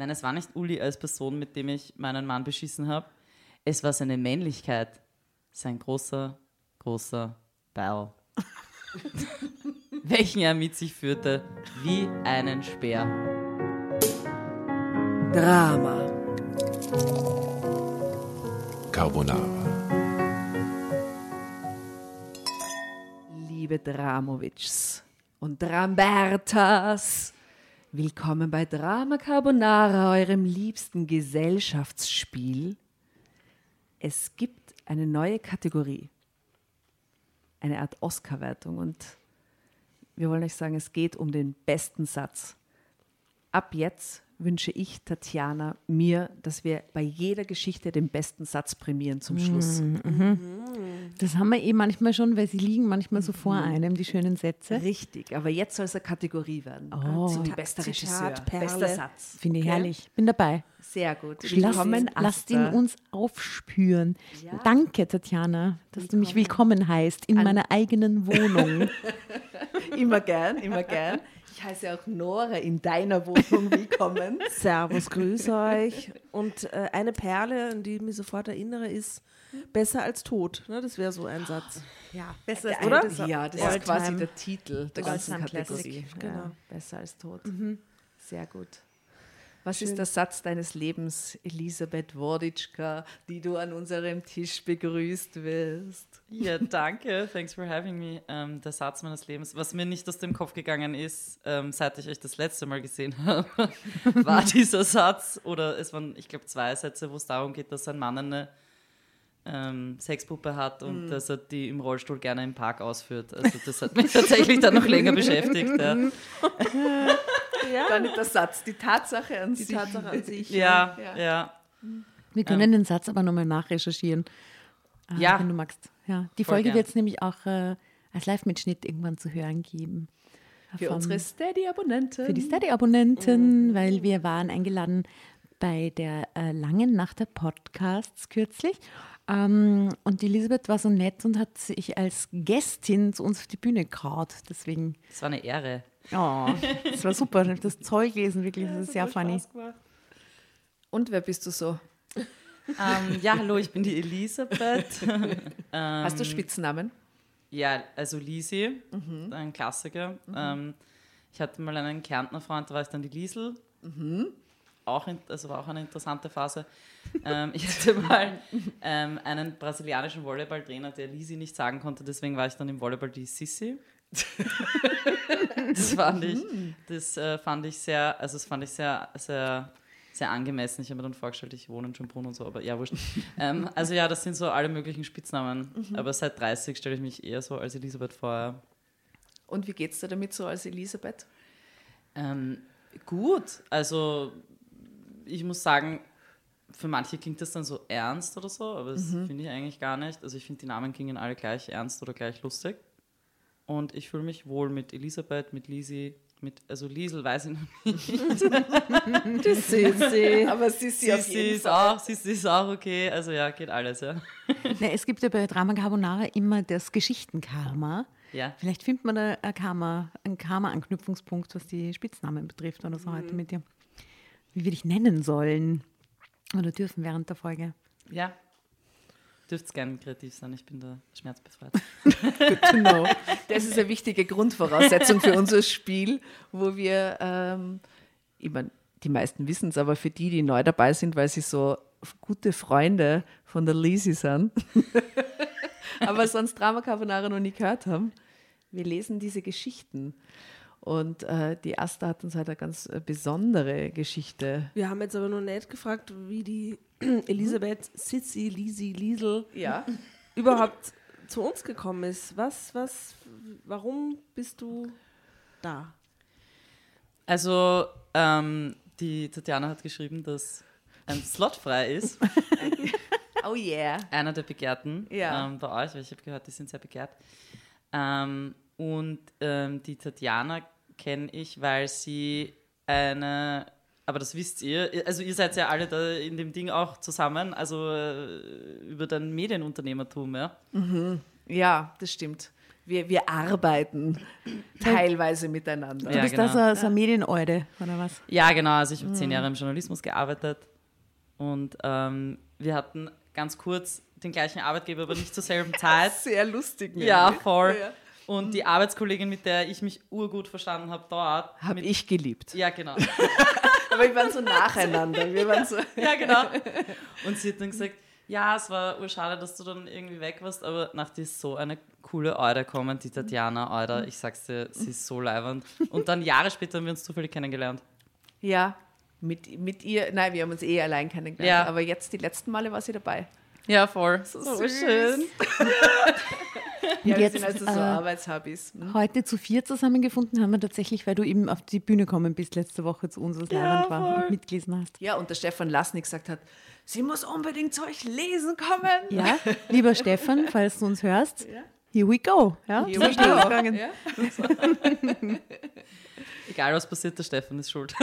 Nein, es war nicht Uli als Person, mit dem ich meinen Mann beschissen habe. Es war seine Männlichkeit. Sein großer, großer Ball. welchen er mit sich führte, wie einen Speer. Drama. Carbonara. Liebe Dramovics und Drambertas, willkommen bei Drama Carbonara, eurem liebsten Gesellschaftsspiel. Es gibt eine neue Kategorie, eine Art Oscar-Wertung und wir wollen euch sagen, es geht um den besten Satz. Ab jetzt wünsche ich, Tatjana, mir, dass wir bei jeder Geschichte den besten Satz prämieren zum Schluss. Das haben wir eh manchmal schon, weil sie liegen manchmal so vor einem, die schönen Sätze. Richtig, aber jetzt soll es eine Kategorie werden. Oh. Zitat, bester Regisseur, Zitatperle. bester Satz. Finde ich Okay? herrlich. Bin dabei. Sehr gut. Willkommen, lasst ihn uns aufspüren. Danke, Tatjana, dass du mich willkommen heißt in meiner eigenen Wohnung. Immer gern, immer gern. Ich heiße auch Nora in deiner Wohnung willkommen. Servus, grüße euch. Und äh, eine Perle, an die ich mich sofort erinnere, ist besser als tot. Ne, das wäre so ein Satz. ja, besser Der oder? Ja, das All ist quasi der Titel der ganzen Kategorie. Classic, Ja, genau. besser als tot. Sehr gut. Was ist der Satz deines Lebens, Elisabeth Worditschka, die du an unserem Tisch begrüßt wirst? Ja, danke. Thanks for having me. Ähm, der Satz meines Lebens, was mir nicht aus dem Kopf gegangen ist, ähm, seit ich euch das letzte Mal gesehen habe, war dieser Satz, oder es waren, ich glaube, zwei Sätze, wo es darum geht, dass ein Mann eine ähm, Sexpuppe hat und dass er die im Rollstuhl gerne im Park ausführt. Also das hat mich tatsächlich dann noch länger beschäftigt. Ja, Gar nicht der Satz, die Tatsache an Die sich. Tatsache an sich. ja. Ja. ja. Wir können den Satz aber nochmal nachrecherchieren. äh, Ja. Wenn du magst. Ja. Die Voll Folge wird es nämlich auch äh, als Live-Mitschnitt irgendwann zu hören geben. Für Vom- unsere Steady-Abonnenten. für die Steady-Abonnenten, weil wir waren eingeladen bei der äh, langen Nacht der Podcasts kürzlich. Ähm, und die Elisabeth war so nett und hat sich als Gästin zu uns auf die Bühne gekraut. Deswegen, Das war eine Ehre. Oh, das war super. Das Zeug gelesen, wirklich. Das ist sehr funny. Und wer bist du so? Ähm, ja, hallo, ich bin die Elisabeth. Hast du Spitznamen? Ja, also Lisi, ein Klassiker. Ähm, ich hatte mal einen Kärntner Freund, da war ich dann die Liesel. Auch in, also war auch eine interessante Phase. ähm, ich hatte mal ähm, einen brasilianischen Volleyballtrainer, der Lisi nicht sagen konnte, deswegen war ich dann im Volleyball die Sissi. das fand ich, das äh, fand ich sehr, also das fand ich sehr, sehr, sehr angemessen. Ich habe mir dann vorgestellt, ich wohne in Schönbrunn und so, aber ja, wurscht. ähm, also ja, das sind so alle möglichen Spitznamen. Aber seit 30 stelle ich mich eher so als Elisabeth vor. Und wie geht's dir damit so als Elisabeth? Ähm, gut, also ich muss sagen, für manche klingt das dann so ernst oder so, aber das finde ich eigentlich gar nicht. Also ich finde, die Namen klingen alle gleich ernst oder gleich lustig. Und ich fühle mich wohl mit Elisabeth, mit Lisi, mit, also Liesel weiß ich noch nicht. Das Sissi. Aber Sissi auf Sissi jeden ist Fall. auch, Sissi ist auch okay. Also ja, geht alles, ja. Na, es gibt ja bei Drama Carbonara immer das Geschichtenkarma. Ja, Vielleicht findet man da ein Karma, einen Karma-Anknüpfungspunkt, was die Spitznamen betrifft oder so heute mit dir. Wie wir dich nennen sollen oder dürfen während der Folge. ja. Dürft gerne kreativ sein, ich bin da schmerzbefreit. Genau. Das ist eine wichtige Grundvoraussetzung für unser Spiel, wo wir, ähm, ich mein, die meisten wissen es, aber für die, die neu dabei sind, weil sie so gute Freunde von der Lisi sind, aber sonst Drama Carbonara noch nie gehört haben, wir lesen diese Geschichten. Und äh, die Asta hat uns halt eine ganz äh, besondere Geschichte. Wir haben jetzt aber noch nicht gefragt, wie die Elisabeth Sitzi, Lisi, Liesel Ja. überhaupt zu uns gekommen ist. Was, was, warum bist du da? Also, ähm, die Tatjana hat geschrieben, dass ein Slot frei ist. Oh yeah. einer der Begehrten Ja. ähm, bei euch, weil ich habe gehört, die sind sehr begehrt. Ähm, und ähm, die Tatjana kenne ich, weil sie eine, aber das wisst ihr, also ihr seid ja alle da in dem Ding auch zusammen, also äh, über dein Medienunternehmertum, ja. Ja, das stimmt. wir, wir arbeiten teilweise miteinander. Du Ja, bist genau. da so, so eine Medieneude, oder was? Ja, genau. Also ich habe Mhm. zehn Jahre im Journalismus gearbeitet und ähm, wir hatten ganz kurz den gleichen Arbeitgeber, aber nicht zur selben Zeit. Sehr lustig. ja, voll. Und die Arbeitskollegin, mit der ich mich urgut verstanden habe dort. Habe ich geliebt. Ja, genau. Aber wir waren so nacheinander. Wir waren so. ja, genau. Und sie hat dann gesagt, ja, es war urschade, dass du dann irgendwie weg warst, aber nach dir ist so eine coole Eude kommen, die Tatjana Eude. Ich sag's dir, sie ist so leibernd. Und dann Jahre später haben wir uns zufällig kennengelernt. Ja, mit, mit ihr. Nein, wir haben uns eh allein kennengelernt. Ja. Aber jetzt, die letzten Male war sie dabei. Ja, voll. So, schön. Ja, wir jetzt, sind also so äh, Arbeitshobbys. Hm? Heute zu vier zusammengefunden haben wir tatsächlich, weil du eben auf die Bühne gekommen bist letzte Woche zu uns, was Ja, war und mitgelesen hast. Ja, und der Stefan Lasnik gesagt hat, sie muss unbedingt zu euch lesen kommen. Ja, lieber Stefan, falls du uns hörst, here we go. Ja, Here so we schnell go. Ja? Egal was passiert, der Stefan ist schuld.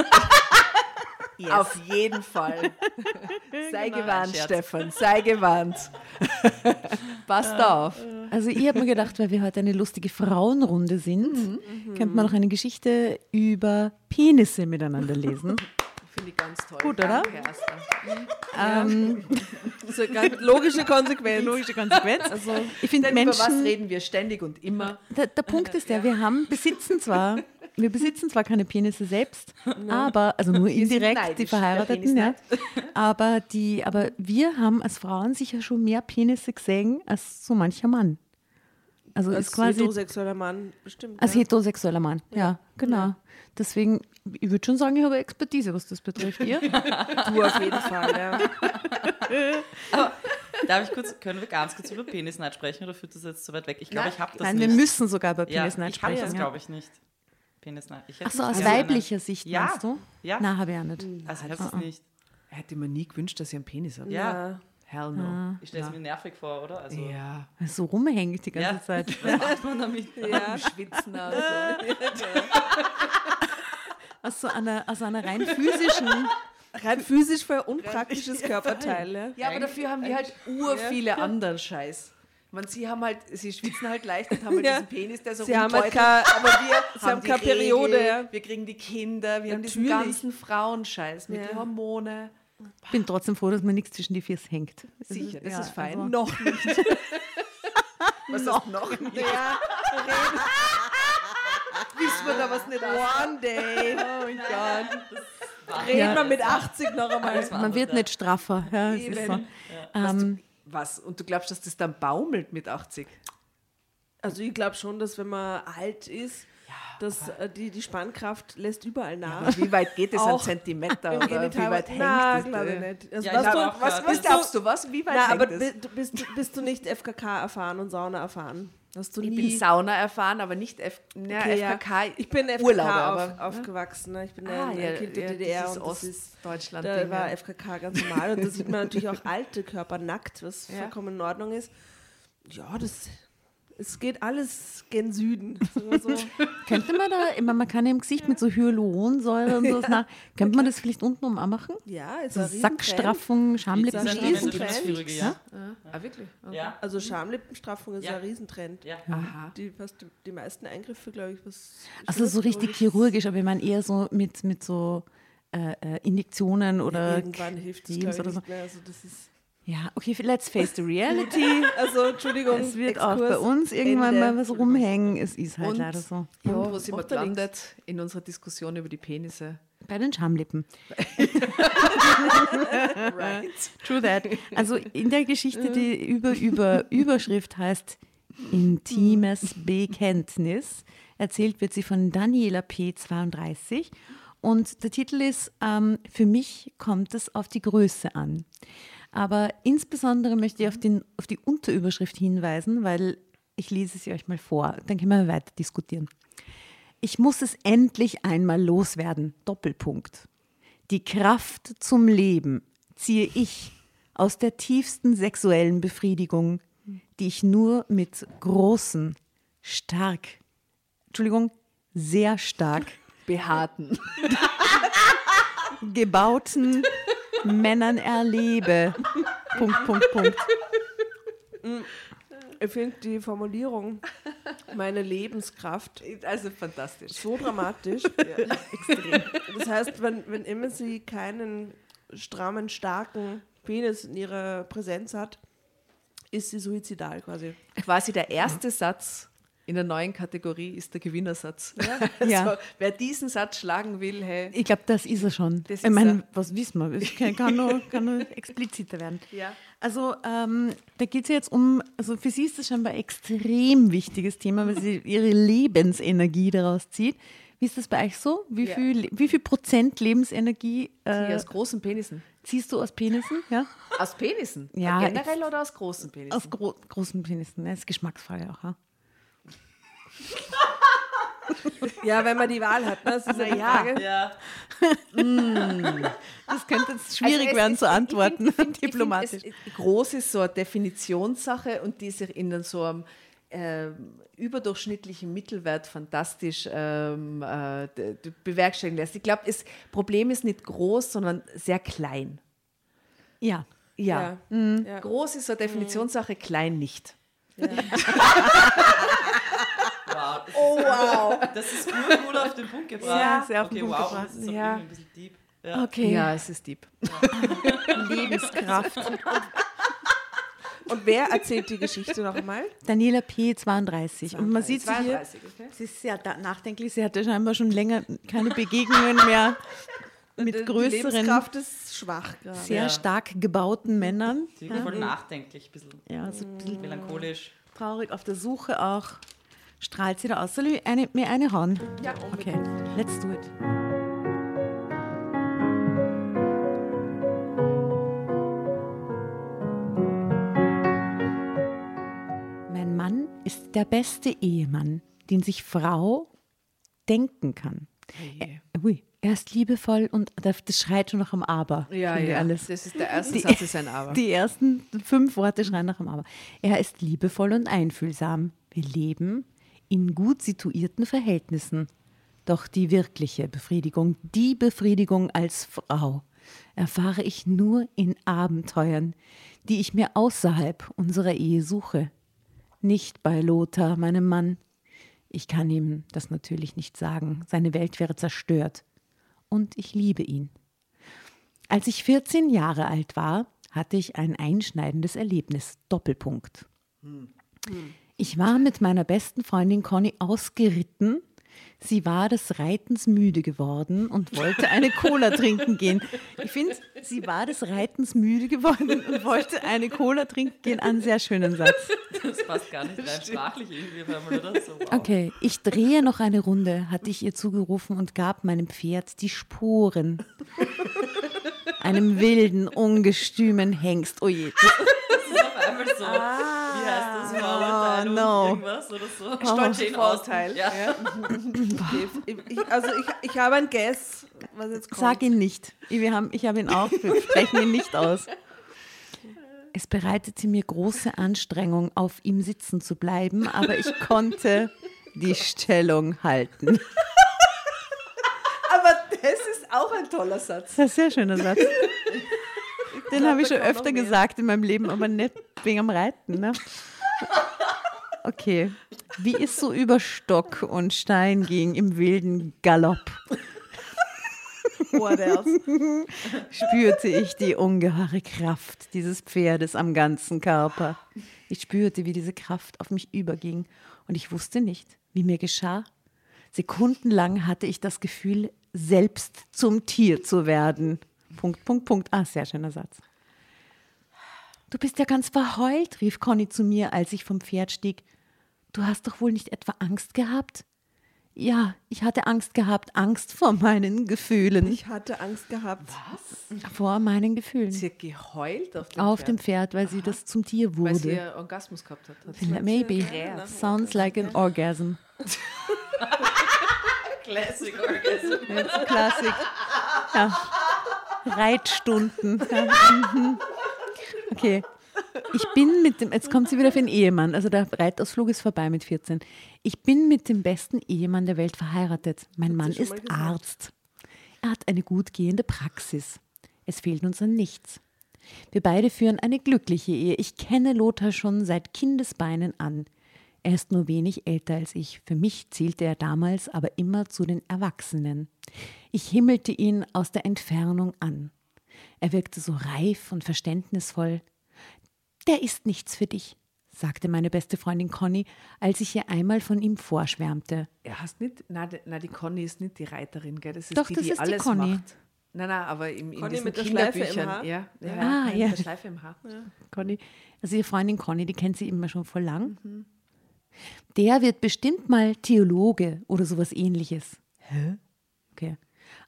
Auf jeden Fall. Sei Genau, gewarnt. Stefan, sei gewarnt. Passt auf. Also ich habe mir gedacht, weil wir heute eine lustige Frauenrunde sind, könnte man noch eine Geschichte über Penisse miteinander lesen. Finde ich ganz toll. Gut, oder? Ähm, eine ganz logische Konsequenz. logische Konsequenz. Also, ich finde Denn über was Menschen, reden wir ständig und immer? der, der Punkt ist der, wir haben, besitzen zwar, wir besitzen zwar keine Penisse selbst, aber, also nur indirekt, neidisch, die Verheirateten, ja. Aber, die, aber wir haben als Frauen sicher schon mehr Penisse gesehen als so mancher Mann. Also Als ist quasi heterosexueller Mann bestimmt. als ja. heterosexueller Mann. Ja, genau. Deswegen, ich würde schon sagen, ich habe Expertise, was das betrifft. Ihr? Du auf jeden Fall, ja. Darf ich kurz, können wir ganz kurz über Penisneid sprechen oder führt das jetzt zu weit weg? Ich glaube, Nein. ich habe das Nein, nicht. wir müssen sogar bei ja, Penisneid ich habe sprechen. das, ja. glaube ich, nicht. Ich hätte Ach so, es aus weiblicher Sicht Ja. meinst du? Ja. Na, habe ich auch nicht. Also ich habe Ah, es nicht. Hätte mir nie gewünscht, dass ich einen Penis habe. Ja. Hell no. Ich stelle es mir nervig vor, oder? Also, Ja. So rumhängt die ganze Ja. Zeit. Was macht man damit? ja. Schwitzen also. Aus so einer, aus einer rein physischen. Rein physisch für ein unpraktisches Körperteil. Ja. Ja, aber dafür haben wir halt ur viele anderen Scheiß. Man, sie haben halt, sie schwitzen halt leicht und haben halt Ja. diesen Penis, der so Sie haben halt keine- aber wir sie haben die keine Periode, Regel, ja. Wir kriegen die Kinder, wir haben diesen Natürlich. ganzen Frauenscheiß mit Ja. den Hormone. Ich bin trotzdem froh, dass mir nichts zwischen die Füße hängt. Sicher, das ja, ist fein. also- Noch nicht. Was noch? ist noch nicht? Ja. Wissen wir da was nicht aus? One day. Oh mein Gott. Reden Ja. wir mit 80 noch einmal. Man wird nicht straffer. Ja, ist so. Ähm, Was? Und du glaubst, dass das dann baumelt mit 80? Also ich glaube schon, dass wenn man alt ist, dass äh, die, die Spannkraft lässt überall nach. Aber wie weit geht es an Zentimeter? Im Oder wie weit hängt Na, das? glaube ich nicht. Also Ja, was du, was, was glaubst du, was? Wie weit Na, hängt aber das? bi- du bist, bist du nicht FKK erfahren und Sauna erfahren? Hast du Ich nie? bin Sauna erfahren, aber nicht F na, Okay, ja. FKK. Ich bin FKK Urlauber, auf, aber- aufgewachsen. Ne? Ich bin Ah, ein, ja, ein Kind der ja, DDR dieses und das ist, Ostdeutschland. da Ding, war ja. FKK ganz normal und da sieht man natürlich auch alte Körper nackt, was Ja. vollkommen in Ordnung ist. Ja, das es geht alles gen Süden. wir so. könnte man da, meine, man kann ja im Gesicht mit so Hyaluronsäure und so, nach, könnte man das vielleicht unten um auch machen? ja, ist So ein Riesentrend. Sackstraffung, Ist ein Schamlippenstraffung. Riesentrend. Ja. Ah, wirklich? Okay. Ja. Also Schamlippenstraffung ist Ja. ein Riesentrend. ja. Aha. Die, fast die, die meisten Eingriffe, glaube ich, was. Also so richtig chirurgisch- aber ich meine eher so mit, mit so äh, äh, Injektionen oder Irgendwann hilft es, oder so. nicht mehr. Also, das ist, Ja, okay, let's face the reality. also Entschuldigung, es wird auch Exkurs, bei uns irgendwann Ende. mal was rumhängen. Es ist halt Und- leider so. Und wo sind wir ja gelandet in unserer Diskussion über die Penisse? Bei den Schamlippen. Right. True that. Also in der Geschichte, die über, über Überschrift heißt Intimes Bekenntnis, erzählt wird sie von Daniela P. 32 und der Titel ist ähm, Für mich kommt es auf die Größe an. Aber insbesondere möchte ich auf, den, auf die Unterüberschrift hinweisen, weil ich lese sie euch mal vor, dann können wir weiter diskutieren. Ich muss es endlich einmal loswerden. Doppelpunkt. Die Kraft zum Leben ziehe ich aus der tiefsten sexuellen Befriedigung, die ich nur mit großen, stark, Entschuldigung, sehr stark Behaarten. gebauten Männern erlebe. Punkt, Punkt, Punkt. Ich finde die Formulierung meine Lebenskraft Also fantastisch. so dramatisch. Extrem. Das heißt, wenn, wenn immer sie keinen strammen, starken Penis in ihrer Präsenz hat, ist sie suizidal quasi. Quasi der erste Satz in der neuen Kategorie ist der Gewinnersatz. Ja. Also, wer diesen Satz schlagen will, hey. Ich glaube, das ist er schon. Das ich meine, was wissen wir? Es kann, kann, nur, kann nur expliziter werden. Ja. Also ähm, da geht es jetzt um, also für sie ist das scheinbar ein extrem wichtiges Thema, weil sie ihre Lebensenergie daraus zieht. Wie ist das bei euch so? Wie, Ja. viel, wie viel Prozent Lebensenergie äh, aus großen Penissen. ziehst du aus Penissen? Ja? Aus Penissen? Ja, Generell oder aus großen Penissen? Aus gro großen Penissen. Das ist Geschmacksfrage auch. Ja? Ja, wenn man die Wahl hat, ne? Das ist ja die ja. Frage. Ja, Das könnte jetzt schwierig Also es werden ist- zu ich antworten, find- ich find- ich find, diplomatisch. es- Groß ist so eine Definitionssache und die sich in so einem ähm, überdurchschnittlichen Mittelwert fantastisch ähm, äh, bewerkstelligen lässt. Ich glaube, das Problem ist nicht groß, sondern sehr klein. ja. Ja. Ja. Ja. Groß ist so eine Definitionssache, klein nicht. wow. Oh, wow. das ist gut, gut auf den Punkt gebracht. Ja, sehr auf den okay, Punkt wow, gebracht. das ist Ja. ein bisschen deep. Ja. Okay. Ja, es ist deep. Lebenskraft. Und wer erzählt die Geschichte noch einmal? Daniela P. 32. Und man sieht sie hier, 32, okay? sie ist sehr nachdenklich. Sie hatte scheinbar schon länger keine Begegnungen mehr mit Die größeren, Lebenskraft ist schwach gerade. sehr Ja. stark gebauten Männern. Sie ist voll nachdenklich, ein bisschen Ja, so ein bisschen melancholisch. traurig auf der Suche auch. Strahlt sie da aus? Soll ich eine, mir eine hauen? Ja, Okay, let's do it. Mein Mann ist der beste Ehemann, den sich Frau denken kann. Er, ui, er ist liebevoll und das schreit schon noch am Aber. Ja, ja. Alles. Das ist der erste Die- Satz, ist ein Aber. Die ersten fünf Worte schreien nach dem Aber. Er ist liebevoll und einfühlsam. Wir leben in gut situierten Verhältnissen. Doch die wirkliche Befriedigung, die Befriedigung als Frau, erfahre ich nur in Abenteuern, die ich mir außerhalb unserer Ehe suche. Nicht bei Lothar, meinem Mann. Ich kann ihm das natürlich nicht sagen. Seine Welt wäre zerstört. Und ich liebe ihn. Als ich 14 Jahre alt war, hatte ich ein einschneidendes Erlebnis. Doppelpunkt. Ich war mit meiner besten Freundin Conny ausgeritten. Sie war des Reitens müde geworden und wollte eine Cola trinken gehen. Ich finde, sie war des Reitens müde geworden und wollte eine Cola trinken gehen. Einen sehr schönen Satz. Das passt gar nicht rein sprachlich irgendwie auf einmal, oder? So, wow. Okay, ich drehe noch eine Runde, hatte ich ihr zugerufen und gab meinem Pferd die Sporen. Einem wilden, ungestümen Hengst. Oh je, das Das ist auf einmal so, das, Oh, und no. irgendwas oder so. Stolz Jane Vorurteil. Austen. Ja. Ich, ich, also ich, ich habe ein Guess, was jetzt kommt. Sag ihn nicht. Wir haben, ich habe ihn auch, wir sprechen ihn nicht aus. Es bereitete mir große Anstrengung, auf ihm sitzen zu bleiben, aber ich konnte die Stellung halten. Aber das ist auch ein toller Satz. Das ist ein sehr schöner Satz. Den habe ich schon öfter gesagt in meinem Leben, aber nicht wegen am Reiten. Ne? Okay. Wie es so über Stock und Stein ging im wilden Galopp, What else? spürte ich die ungeheure Kraft dieses Pferdes am ganzen Körper. Ich spürte, wie diese Kraft auf mich überging und ich wusste nicht, wie mir geschah. Sekundenlang hatte ich das Gefühl, selbst zum Tier zu werden. Punkt, Punkt, Punkt. Ah, sehr schöner Satz. Du bist ja ganz verheult, rief Conny zu mir, als ich vom Pferd stieg. Du hast doch wohl nicht etwa Angst gehabt? Ja, ich hatte Angst gehabt, Angst vor meinen Gefühlen. Ich hatte Angst gehabt. Vor meinen Gefühlen. Sie hat geheult auf dem Auf Pferd, dem Pferd, weil sie das zum Tier weil sie wurde. einen Orgasmus gehabt hat. hat. Maybe. Sounds like an orgasm. Classic Orgasm. Jetzt Klassik. Ja. Reitstunden. Mhm. Okay. Ich bin mit dem, jetzt kommt sie wieder für den Ehemann, also der Reitausflug ist vorbei mit 14. Ich bin mit dem besten Ehemann der Welt verheiratet. Mein Mann ist. Arzt. Er hat eine gut gehende Praxis. Es fehlt uns an nichts. Wir beide führen eine glückliche Ehe. Ich kenne Lothar schon seit Kindesbeinen an. Er ist nur wenig älter als ich. Für mich zählte er damals aber immer zu den Erwachsenen. Ich himmelte ihn aus der Entfernung an. Er wirkte so reif und verständnisvoll. Der ist nichts für dich, sagte meine beste Freundin Conny, als ich ihr einmal von ihm vorschwärmte. Er heißt nicht, nein, die- nein, die Conny ist nicht die Reiterin, gell? Das ist Doch, die, das die ist die alles Conny. macht. Nein, nein, aber im, in Conny diesen mit der Schleife im. Haar? Ja, ja, Ah, nein, ja. Mit der Schleife im Haar. Conny, also ihre Freundin Conny, die kennt sie immer schon voll lang. Der wird bestimmt mal Theologe oder sowas ähnliches. Hä? Okay.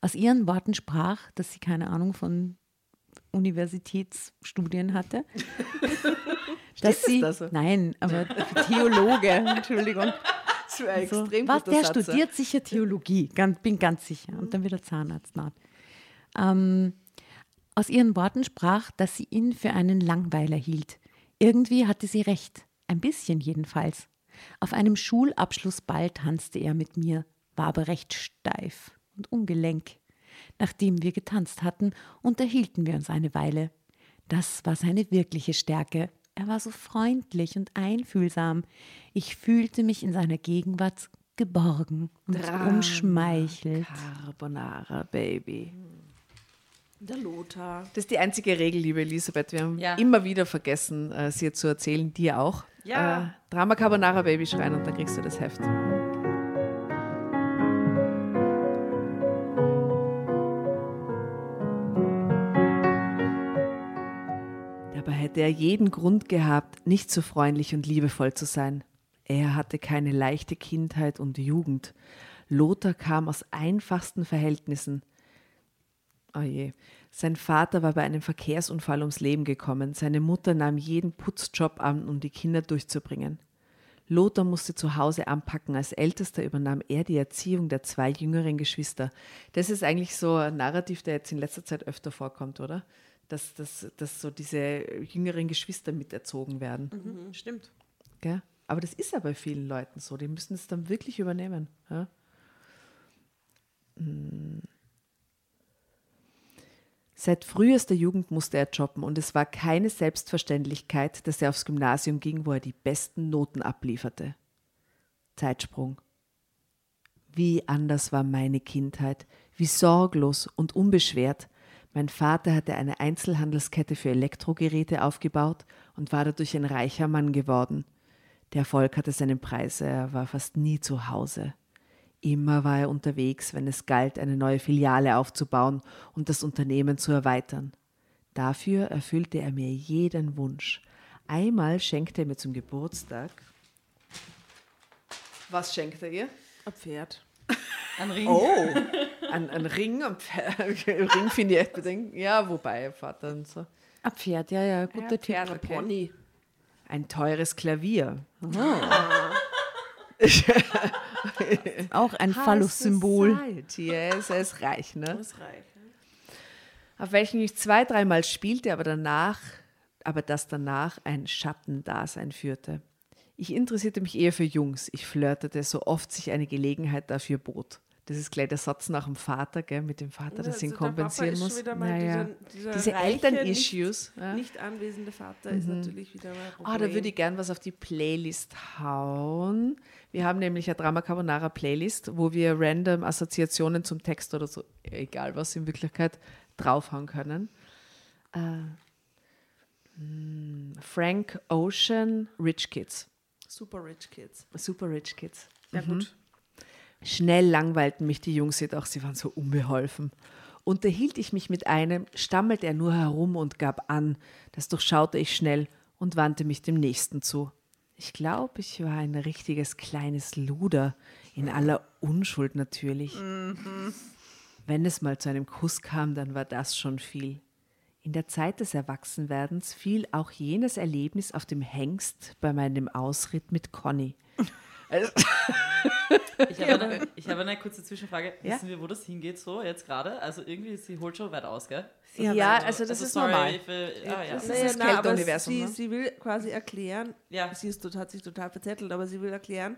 Aus ihren Worten sprach, dass sie keine Ahnung von Universitätsstudien hatte. dass sie, da so? Nein, aber Theologe, Entschuldigung. Das war ein So, extrem was, der Satz, studiert sicher Theologie, ganz, bin ganz sicher. Und dann wieder Zahnarzt. Ähm, aus ihren Worten sprach, dass sie ihn für einen Langweiler hielt. Irgendwie hatte sie recht, ein bisschen jedenfalls. Auf einem Schulabschlussball tanzte er mit mir, war aber recht steif und ungelenk. Nachdem wir getanzt hatten, unterhielten wir uns eine Weile. Das war seine wirkliche Stärke. Er war so freundlich und einfühlsam. Ich fühlte mich in seiner Gegenwart geborgen und umschmeichelt. Carbonara, Baby. Der Lothar. Das ist die einzige Regel, liebe Elisabeth. Wir haben Ja. immer wieder vergessen, äh, sie zu erzählen, dir auch. Ja. Äh, Drama Carbonara Baby schreien und dann kriegst du das Heft. Hätte er jeden Grund gehabt, nicht so freundlich und liebevoll zu sein. Er hatte keine leichte Kindheit und Jugend. Lothar kam aus einfachsten Verhältnissen. Oh je. Sein Vater war bei einem Verkehrsunfall ums Leben gekommen. Seine Mutter nahm jeden Putzjob an, um die Kinder durchzubringen. Lothar musste zu Hause anpacken. Als Ältester übernahm er die Erziehung der zwei jüngeren Geschwister. Das ist eigentlich so ein Narrativ, der jetzt in letzter Zeit öfter vorkommt, oder? Dass, dass, dass so diese jüngeren Geschwister miterzogen werden. Mhm, stimmt. Gell? Aber das ist ja bei vielen Leuten so. Die müssen es dann wirklich übernehmen. Ja? Hm. Seit frühester Jugend musste er jobben und es war keine Selbstverständlichkeit, dass er aufs Gymnasium ging, wo er die besten Noten ablieferte. Zeitsprung. Wie anders war meine Kindheit, wie sorglos und unbeschwert. Mein Vater hatte eine Einzelhandelskette für Elektrogeräte aufgebaut und war dadurch ein reicher Mann geworden. Der Erfolg hatte seinen Preis, er war fast nie zu Hause. Immer war er unterwegs, wenn es galt, eine neue Filiale aufzubauen und das Unternehmen zu erweitern. Dafür erfüllte er mir jeden Wunsch. Einmal schenkte er mir zum Geburtstag. Was schenkte er ihr? Ein Pferd. Ein Ring. Oh, ein, ein Ring. Ein Pferd. Ring finde ich echt bedingt. Ja, wobei, Vater und so. Ein Pferd, ja, ja, guter Tipp. Pferd, Ein okay. Pony. Ein teures Klavier. Auch ein Phallus-Symbol. Er ist, er ist reich, ne? Das ist reich. auf welchen ich zwei, dreimal spielte, aber danach, aber das danach ein Schattendasein führte. Ich interessierte mich eher für Jungs. Ich flirtete, so oft sich eine Gelegenheit dafür bot. Das ist gleich der Satz nach dem Vater, gell, mit dem Vater, das ihn Also Papa kompensieren muss. Naja. dieser, dieser Diese Eltern-Issues. Nicht, ja. nicht anwesende Vater ist natürlich wieder mal. Ah, da würde ich gern was auf die Playlist hauen. Wir haben nämlich eine Drama Carbonara Playlist, wo wir random Assoziationen zum Text oder so, egal was in Wirklichkeit, draufhauen können. Äh, hm, Frank Ocean, Rich Kids. Super Rich Kids. Super Rich Kids. Ja, gut. Schnell langweilten mich die Jungs jedoch, sie waren so unbeholfen. Unterhielt ich mich mit einem, stammelte er nur herum und gab an. Das durchschaute ich schnell und wandte mich dem nächsten zu. Ich glaube, ich war ein richtiges kleines Luder, in aller Unschuld natürlich. Wenn es mal zu einem Kuss kam, dann war das schon viel. In der Zeit des Erwachsenwerdens fiel auch jenes Erlebnis auf dem Hengst bei meinem Ausritt mit Conny. Also, Ich habe, eine, ich habe eine kurze Zwischenfrage. Ja? Wissen wir, wo das hingeht so jetzt gerade? Also irgendwie, sie holt schon weit aus, gell? Ja, also das ist sorry normal. Für, ah, ja. Das ist Naja, das na, aber Kälteuniversum, Sie, ne? sie will quasi erklären, Ja. sie ist, hat sich total verzettelt, aber sie will erklären,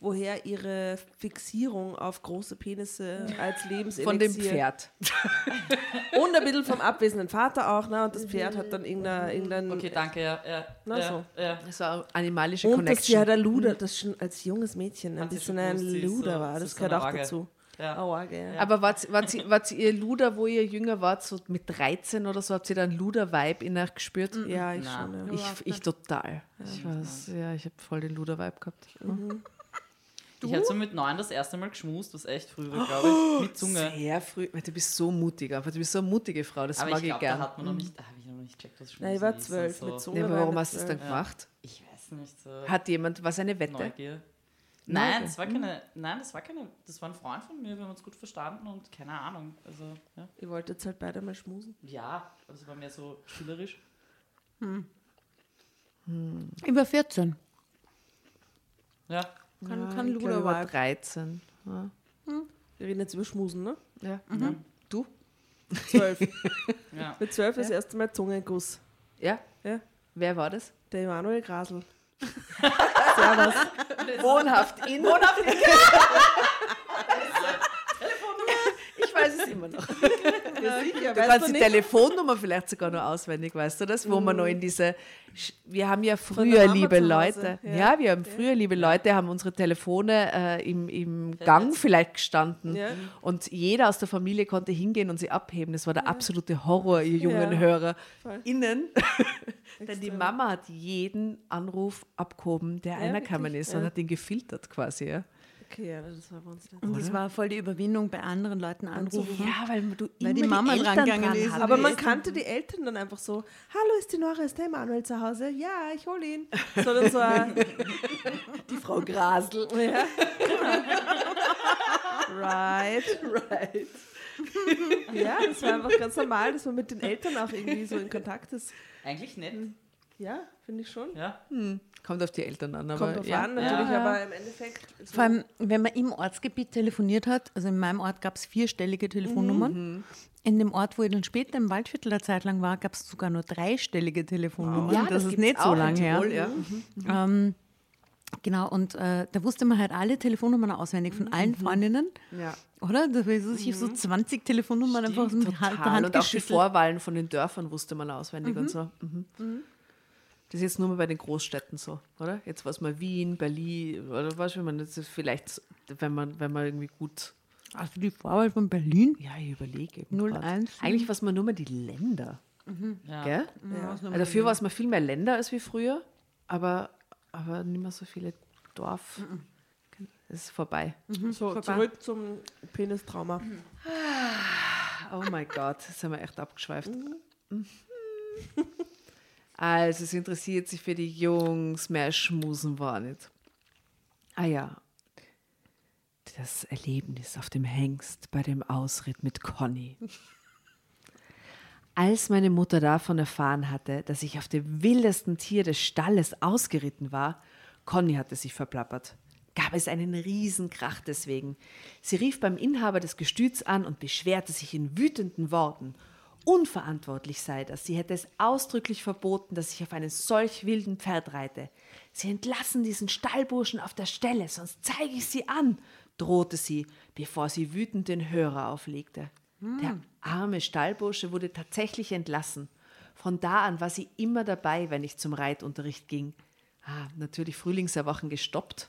woher ihre Fixierung auf große Penisse als Lebenselixier. Von dem Pferd. Und ein bisschen vom abwesenden Vater auch, ne? Und das Pferd hat dann irgendein... irgendein Okay, danke, ja. ja, Na ja, so. ja. Das war eine animalische und dass sie Connection. halt ein Luder, das schon als junges Mädchen ein Hat sie bisschen ein sie Luder so- war. sie Das gehört auch dazu. Ja. Eine Orgel, ja. Aber wart, wart, ihr- wart ihr Luder, wo ihr jünger wart, so mit 13 oder so, habt ihr dann Luder-Vibe in euch gespürt? Ja, ich Na. schon. Ja. Ich, ich total. Ich weiß, ja, ich habe voll den Luder-Vibe gehabt. Ich hatte so mit neun das erste Mal geschmust, was echt früh war, glaube ich. Mit Zunge. Sehr früh. Du bist so mutig, aber du bist so eine mutige Frau, das Aber mag ich ich, glaube, da gern. hat man noch nicht, da habe ich noch nicht checkt, was Schmusen Nein, ich war zwölf so. mit Zunge. Ja, aber war warum ich hast du es dann gemacht? Ich weiß nicht so. Hat jemand, was eine Wette? Neugier. Nein, das war keine, nein, das war keine, das war ein Freund von mir, wir haben uns gut verstanden und keine Ahnung. Also, ja. Ihr wolltet jetzt halt beide mal schmusen. Ja, aber es war mehr so schülerisch. Über 14. Ja. Kann, Ja, kann ich war Luder 13. Ja. Wir reden jetzt über Schmusen, ne? Ja. Du? Zwölf. ja. Mit zwölf das erste Mal Zungenguss. Ja? Ja. Wer war das? Der Emanuel Grasel. Wohnhaft in. Wohnhaft in. immer noch. Ja, sicher, Du kannst die Telefonnummer vielleicht sogar noch auswendig, weißt du das? Wo man noch in diese. Wir haben ja früher, liebe Leute. ja. Ja, wir haben früher, liebe Leute, haben unsere Telefone äh, im, im Gang vielleicht gestanden. Ja. Und jeder aus der Familie konnte hingehen und sie abheben. Das war der absolute Horror, ihr jungen Ja. Hörer. Voll. Innen. Denn die Mama hat jeden Anruf abgehoben, der einerkommen wirklich? ist und Ja. hat den gefiltert quasi. Ja. Okay, ja, das war bei uns nicht. Und das war voll die Überwindung, bei anderen Leuten anzurufen. Ja, weil du Weil immer die Mama drangegangen dran ist. hast. Aber die man kannte die Eltern dann einfach so, hallo, ist die Nora, ist der Emanuel zu Hause? Ja, ich hole ihn. So so ein, die Frau Grasel. ja. right. Right. Ja, das war einfach ganz normal, dass man mit den Eltern auch irgendwie so in Kontakt ist. Eigentlich nett. Ja, finde ich schon. Ja. Kommt auf die Eltern an, aber Kommt drauf ja. an, natürlich, Ja. aber im Endeffekt. So Vor allem, wenn man im Ortsgebiet telefoniert hat, also in meinem Ort gab es vierstellige Telefonnummern. Mhm. In dem Ort, wo ich dann später im Waldviertel eine Zeit lang war, gab es sogar nur dreistellige Telefonnummern. Ja, das, ist gibt's nicht so lange her. Ja. Ähm, genau, und äh, da wusste man halt alle Telefonnummern auswendig von allen Freundinnen, ja. oder? Da war so, sich so 20 Telefonnummern einfach so mit Hand, der Total. Hand Und auch die. Vorwahlen von den Dörfern wusste man auswendig und so. Mhm. Das ist jetzt nur mal bei den Großstädten so, oder? Jetzt weiß man Wien, Berlin, oder was wenn man das ist vielleicht, wenn man, wenn man irgendwie gut. Also die Vorwahl von Berlin? Ja, ich überlege eben. 01. grad. Eigentlich weiß man nur mal die Länder. Ja. Gell? Also dafür weiß man viel mehr Länder als wie früher, aber, aber nicht mehr so viele Dorf. Das ist vorbei. So, zurück zum Penistrauma. Oh mein Gott, jetzt sind wir echt abgeschweift. Also, es interessiert sich für die Jungs, mehr Schmusen war nicht. Ah ja, das Erlebnis auf dem Hengst bei dem Ausritt mit Conny. Als meine Mutter davon erfahren hatte, dass ich auf dem wildesten Tier des Stalles ausgeritten war, Conny hatte sich verplappert, gab es einen Riesenkrach deswegen. Sie rief beim Inhaber des Gestüts an und beschwerte sich in wütenden Worten. Unverantwortlich sei das. Sie hätte es ausdrücklich verboten, dass ich auf einem solch wilden Pferd reite. Sie entlassen diesen Stallburschen auf der Stelle, sonst zeige ich sie an, drohte sie, bevor sie wütend den Hörer auflegte. Der arme Stallbursche wurde tatsächlich entlassen. Von da an war sie immer dabei, wenn ich zum Reitunterricht ging. Ah, natürlich Frühlingserwachen gestoppt.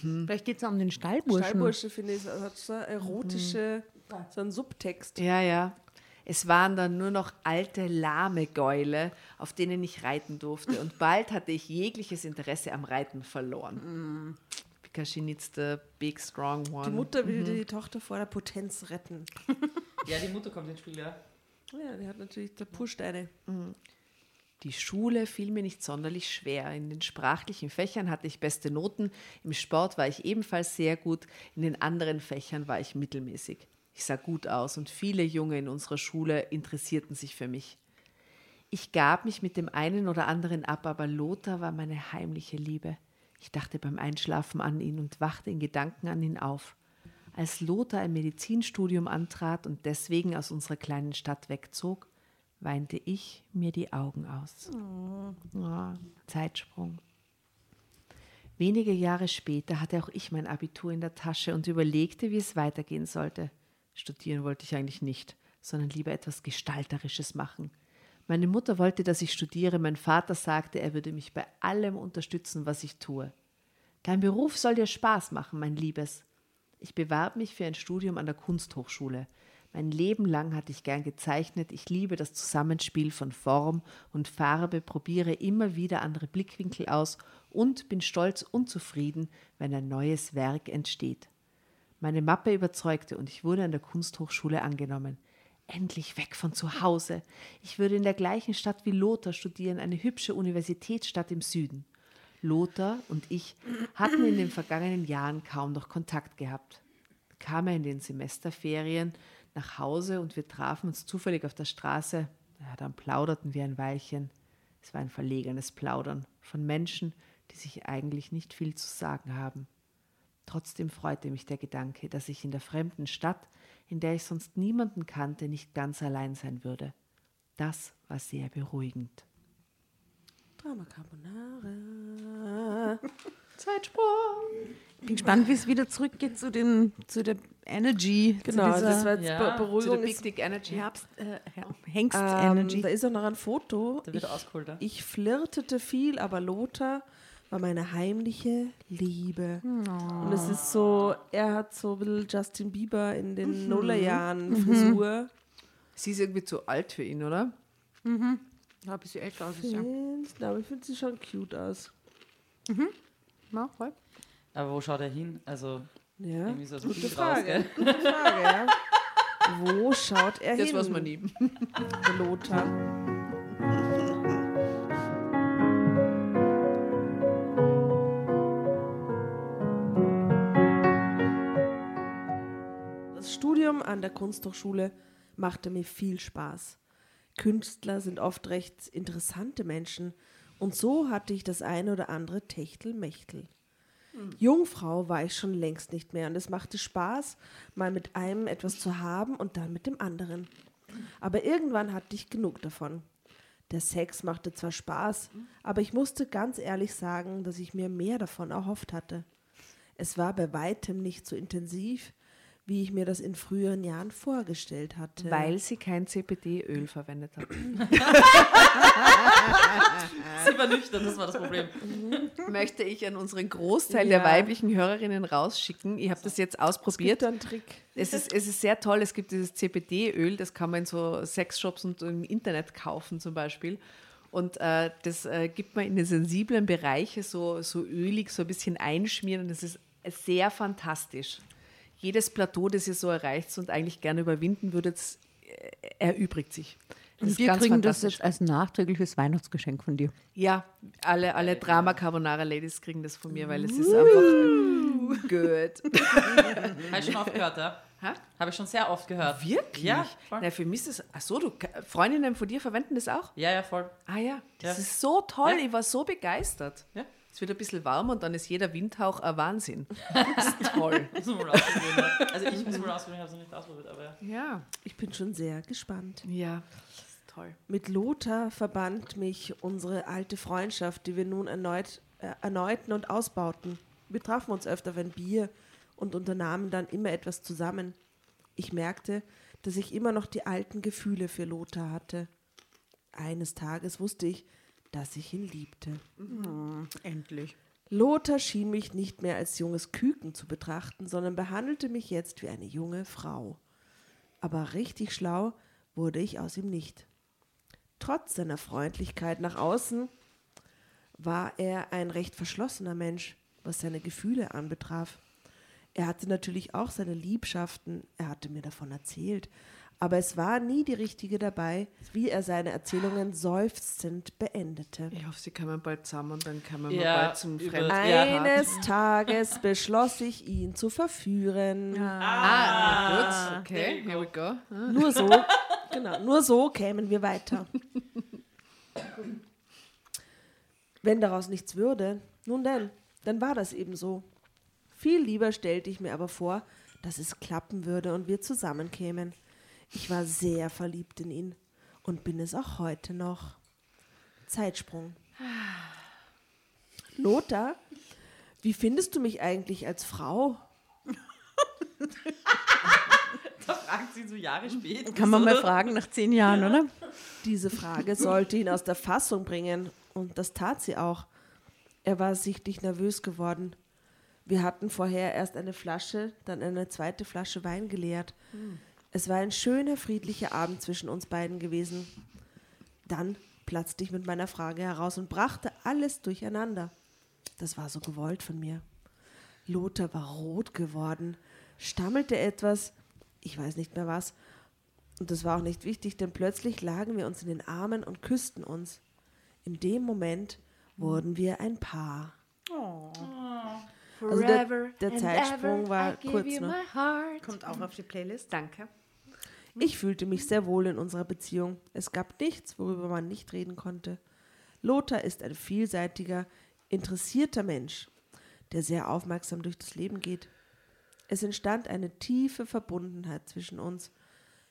Vielleicht geht es um den Stallburschen. Stallbursche, finde ich, hat so eine erotische, so einen Subtext. Ja, ja. Es waren dann nur noch alte, lahme Gäule, auf denen ich reiten durfte. Und bald hatte ich jegliches Interesse am Reiten verloren. Because she needs the big, strong one. Die Mutter will die Tochter vor der Potenz retten. ja, die Mutter kommt ins Spiel, ja. Ja, die hat natürlich, der pusht eine. Die Schule fiel mir nicht sonderlich schwer. In den sprachlichen Fächern hatte ich beste Noten, im Sport war ich ebenfalls sehr gut, in den anderen Fächern war ich mittelmäßig. Ich sah gut aus und viele Junge in unserer Schule interessierten sich für mich. Ich gab mich mit dem einen oder anderen ab, aber Lothar war meine heimliche Liebe. Ich dachte beim Einschlafen an ihn und wachte in Gedanken an ihn auf. Als Lothar ein Medizinstudium antrat und deswegen aus unserer kleinen Stadt wegzog, weinte ich mir die Augen aus. Ja, Zeitsprung. Wenige Jahre später hatte auch ich mein Abitur in der Tasche und überlegte, wie es weitergehen sollte. Studieren wollte ich eigentlich nicht, sondern lieber etwas Gestalterisches machen. Meine Mutter wollte, dass ich studiere, mein Vater sagte, er würde mich bei allem unterstützen, was ich tue. Dein Beruf soll dir Spaß machen, mein Liebes. Ich bewarb mich für ein Studium an der Kunsthochschule. Mein Leben lang hatte ich gern gezeichnet. Ich liebe das Zusammenspiel von Form und Farbe, probiere immer wieder andere Blickwinkel aus und bin stolz und zufrieden, wenn ein neues Werk entsteht. Meine Mappe überzeugte und ich wurde an der Kunsthochschule angenommen. Endlich weg von zu Hause. Ich würde in der gleichen Stadt wie Lothar studieren, eine hübsche Universitätsstadt im Süden. Lothar und ich hatten in den vergangenen Jahren kaum noch Kontakt gehabt. Kam er in den Semesterferien nach Hause und wir trafen uns zufällig auf der Straße. Ja, dann plauderten wir ein Weilchen. Es war ein verlegenes Plaudern von Menschen, die sich eigentlich nicht viel zu sagen haben. Trotzdem freute mich der Gedanke, dass ich in der fremden Stadt, in der ich sonst niemanden kannte, nicht ganz allein sein würde. Das war sehr beruhigend. Drama Carbonara. Zeitsprung! Ich bin gespannt, wie es wieder zurückgeht zu, dem, zu der Energy. Genau, zu dieser das war jetzt Ja, Be- Zu der Beruhigung. Big Dick Energy. Herbst, äh, Hengst ähm, Energy. da ist auch noch ein Foto. Da wird Ich, ausgeholt. ja. ich flirtete viel, aber Lothar war meine heimliche Liebe. Und es ist so, er hat so ein bisschen Justin Bieber in den Nullerjahren Frisur. Sie ist irgendwie zu alt für ihn, oder? Ja, ein bisschen älter aus. Ja. Find's? Na, aber ich finde sie schon cute aus. Ja, voll. Aber wo schaut er hin? Also, Ja, irgendwie so gute Bild raus, Frage. gell? Gute Frage, ja. Wo schaut er Das hin? weiß man nie. Der Lothar. An der Kunsthochschule machte mir viel Spaß. Künstler sind oft recht interessante Menschen und so hatte ich das eine oder andere Techtelmechtel. Jungfrau war ich schon längst nicht mehr und es machte Spaß, mal mit einem etwas zu haben und dann mit dem anderen. Aber irgendwann hatte ich genug davon. Der Sex machte zwar Spaß, aber ich musste ganz ehrlich sagen, dass ich mir mehr davon erhofft hatte. Es war bei weitem nicht so intensiv, wie ich mir das in früheren Jahren vorgestellt hatte. Weil sie kein CBD-Öl verwendet hat. Sie war nüchtern, das war das Problem. Möchte ich an unseren Großteil Ja. der weiblichen Hörerinnen rausschicken. Ich habe das jetzt Gibt ausprobiert. einen Trick. Es ist, es ist sehr toll. Es gibt dieses CBD-Öl, das kann man in so Sexshops und im Internet kaufen zum Beispiel. Und äh, das äh, gibt man in den sensiblen Bereiche so, so ölig, so ein bisschen einschmieren und das ist sehr fantastisch. Jedes Plateau, das ihr so erreicht und eigentlich gerne überwinden würdet, äh, erübrigt sich. Das Und ist wir kriegen das jetzt als nachträgliches Weihnachtsgeschenk von dir. Ja, alle, alle Drama Carbonara Ladies kriegen das von mir, weil es ist einfach äh, gut. Habe ich schon oft gehört, ja? Habe ich schon sehr oft gehört. Wirklich? Ja, voll. Na, für mich ist das. Achso, du Freundinnen von dir verwenden das auch? Ja, ja, voll. Ah ja, das Ja. ist so toll. Ja. Ich war so begeistert. Ja. Es wird ein bisschen warm und dann ist jeder Windhauch ein Wahnsinn. Das ist toll. Muss man mal ausprobieren. ja. Also ich muss mal ausprobieren, ich habe es noch nicht ausprobiert, aber ja. Ja. Ich bin schon sehr gespannt. Ja, das ist toll. Mit Lothar verband mich unsere alte Freundschaft, die wir nun erneut, äh, erneuten und ausbauten. Wir trafen uns öfter auf ein Bier und unternahmen dann immer etwas zusammen. Ich merkte, dass ich immer noch die alten Gefühle für Lothar hatte. Eines Tages wusste ich, dass ich ihn liebte. Endlich. Lothar schien mich nicht mehr als junges Küken zu betrachten, sondern behandelte mich jetzt wie eine junge Frau. Aber richtig schlau wurde ich aus ihm nicht. Trotz seiner Freundlichkeit nach außen war er ein recht verschlossener Mensch, was seine Gefühle anbetraf. Er hatte natürlich auch seine Liebschaften, er hatte mir davon erzählt, aber es war nie die richtige dabei, wie er seine Erzählungen seufzend beendete. Ich hoffe, sie kommen bald zusammen und dann kommen wir Ja, bald zum Fremden. Ja. Eines Tages beschloss ich, ihn zu verführen. Ah, gut, okay, here we go. Nur so, genau, nur so kämen wir weiter. Wenn daraus nichts würde, nun denn, dann war das eben so. Viel lieber stellte ich mir aber vor, dass es klappen würde und wir zusammenkämen. Ich war sehr verliebt in ihn und bin es auch heute noch. Zeitsprung. Lothar Wie findest du mich eigentlich als Frau? Da fragt sie so Jahre später. Kann man mal fragen nach zehn Jahren, oder? Diese Frage sollte ihn aus der Fassung bringen. Und das tat sie auch. Er war sichtlich nervös geworden. Wir hatten vorher erst eine Flasche, dann eine zweite Flasche Wein geleert. Es war ein schöner, friedlicher Abend zwischen uns beiden gewesen. Dann platzte ich mit meiner Frage heraus und brachte alles durcheinander. Das war so gewollt von mir. Lothar war rot geworden, stammelte etwas, ich weiß nicht mehr was, und das war auch nicht wichtig, denn plötzlich lagen wir uns in den Armen und küssten uns. In dem Moment wurden wir ein Paar. Also der, der Zeitsprung war kurz noch. Kommt auch auf die Playlist. Danke. Ich fühlte mich sehr wohl in unserer Beziehung. Es gab nichts, worüber man nicht reden konnte. Lothar ist ein vielseitiger, interessierter Mensch, der sehr aufmerksam durch das Leben geht. Es entstand eine tiefe Verbundenheit zwischen uns.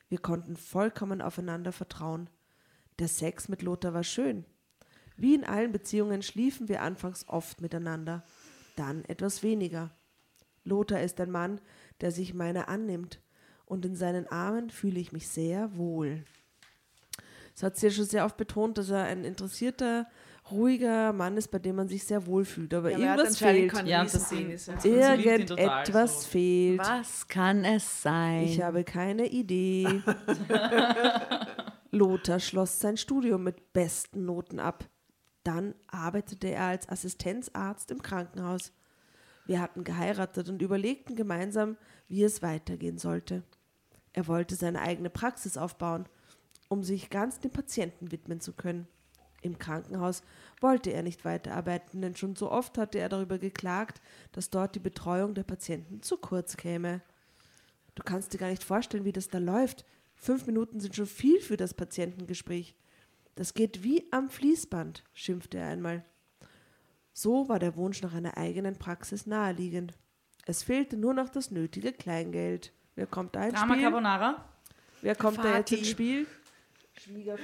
Wir konnten vollkommen aufeinander vertrauen. Der Sex mit Lothar war schön. Wie in allen Beziehungen schliefen wir anfangs oft miteinander, dann etwas weniger. Lothar ist ein Mann, der sich meiner annimmt, und in seinen Armen fühle ich mich sehr wohl. Das hat sie ja schon sehr oft betont, dass er ein interessierter, ruhiger Mann ist, bei dem man sich sehr wohl fühlt. Aber irgendwas fehlt. Ja, das ist. ihn total Irgendetwas so. fehlt. Was kann es sein? Ich habe keine Idee. Lothar schloss sein Studium mit besten Noten ab. Dann arbeitete er als Assistenzarzt im Krankenhaus. Wir hatten geheiratet und überlegten gemeinsam, wie es weitergehen sollte. Er wollte seine eigene Praxis aufbauen, um sich ganz dem Patienten widmen zu können. Im Krankenhaus wollte er nicht weiterarbeiten, denn schon so oft hatte er darüber geklagt, dass dort die Betreuung der Patienten zu kurz käme. Du kannst dir gar nicht vorstellen, wie das da läuft. Fünf Minuten sind schon viel für das Patientengespräch. Das geht wie am Fließband, schimpfte er einmal. So war der Wunsch nach einer eigenen Praxis naheliegend. Es fehlte nur noch das nötige Kleingeld. Wer kommt da ins Drama Spiel? Carbonara. Wer kommt da jetzt ins Spiel? Schwiegervati.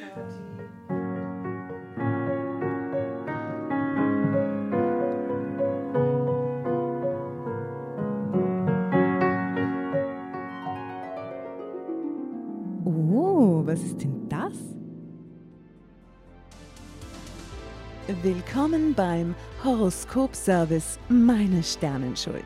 Oh, was ist denn das? Willkommen beim Horoskop-Service Meine Sternenschuld.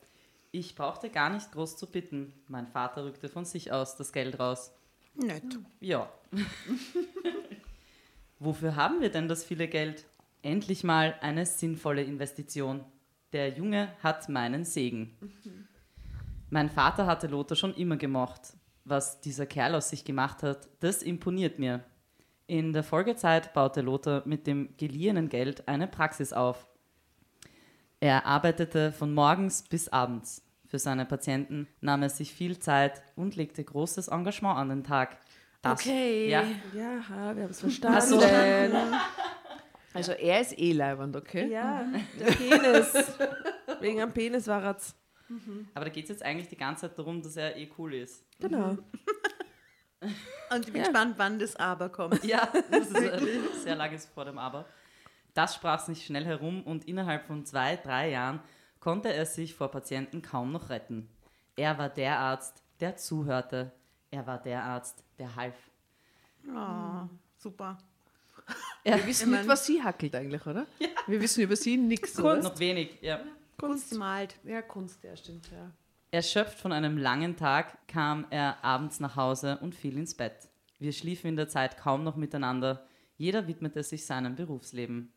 Ich brauchte gar nicht groß zu bitten. Mein Vater rückte von sich aus das Geld raus. Nett. Ja. Wofür haben wir denn das viele Geld? Endlich mal eine sinnvolle Investition. Der Junge hat meinen Segen. Mein Vater hatte Lothar schon immer gemocht. Was dieser Kerl aus sich gemacht hat, das imponiert mir. In der Folgezeit baute Lothar mit dem geliehenen Geld eine Praxis auf. Er arbeitete von morgens bis abends. Für seine Patienten nahm er sich viel Zeit und legte großes Engagement an den Tag. Das- Okay. Ja, Ja, wir haben es verstanden. Ach so. Also er ist eh leibend, okay? Ja, der Penis. Wegen am Penis war es. aber da geht es jetzt eigentlich die ganze Zeit darum, dass er eh cool ist. Genau. Und ich bin gespannt, wann das Aber kommt. Ja, das ist äh, sehr langes vor dem Aber. Das sprach sich schnell herum und innerhalb von zwei, drei Jahren konnte er sich vor Patienten kaum noch retten. Er war der Arzt, der zuhörte. Er war der Arzt, der half. Oh, super. Wir wissen nicht, was sie hackelt eigentlich, oder? Wir wissen über sie nichts, oder? Noch wenig, ja. Kunst malt. Ja, Kunst, ja, stimmt, ja. Erschöpft von einem langen Tag kam er abends nach Hause und fiel ins Bett. Wir schliefen in der Zeit kaum noch miteinander. Jeder widmete sich seinem Berufsleben.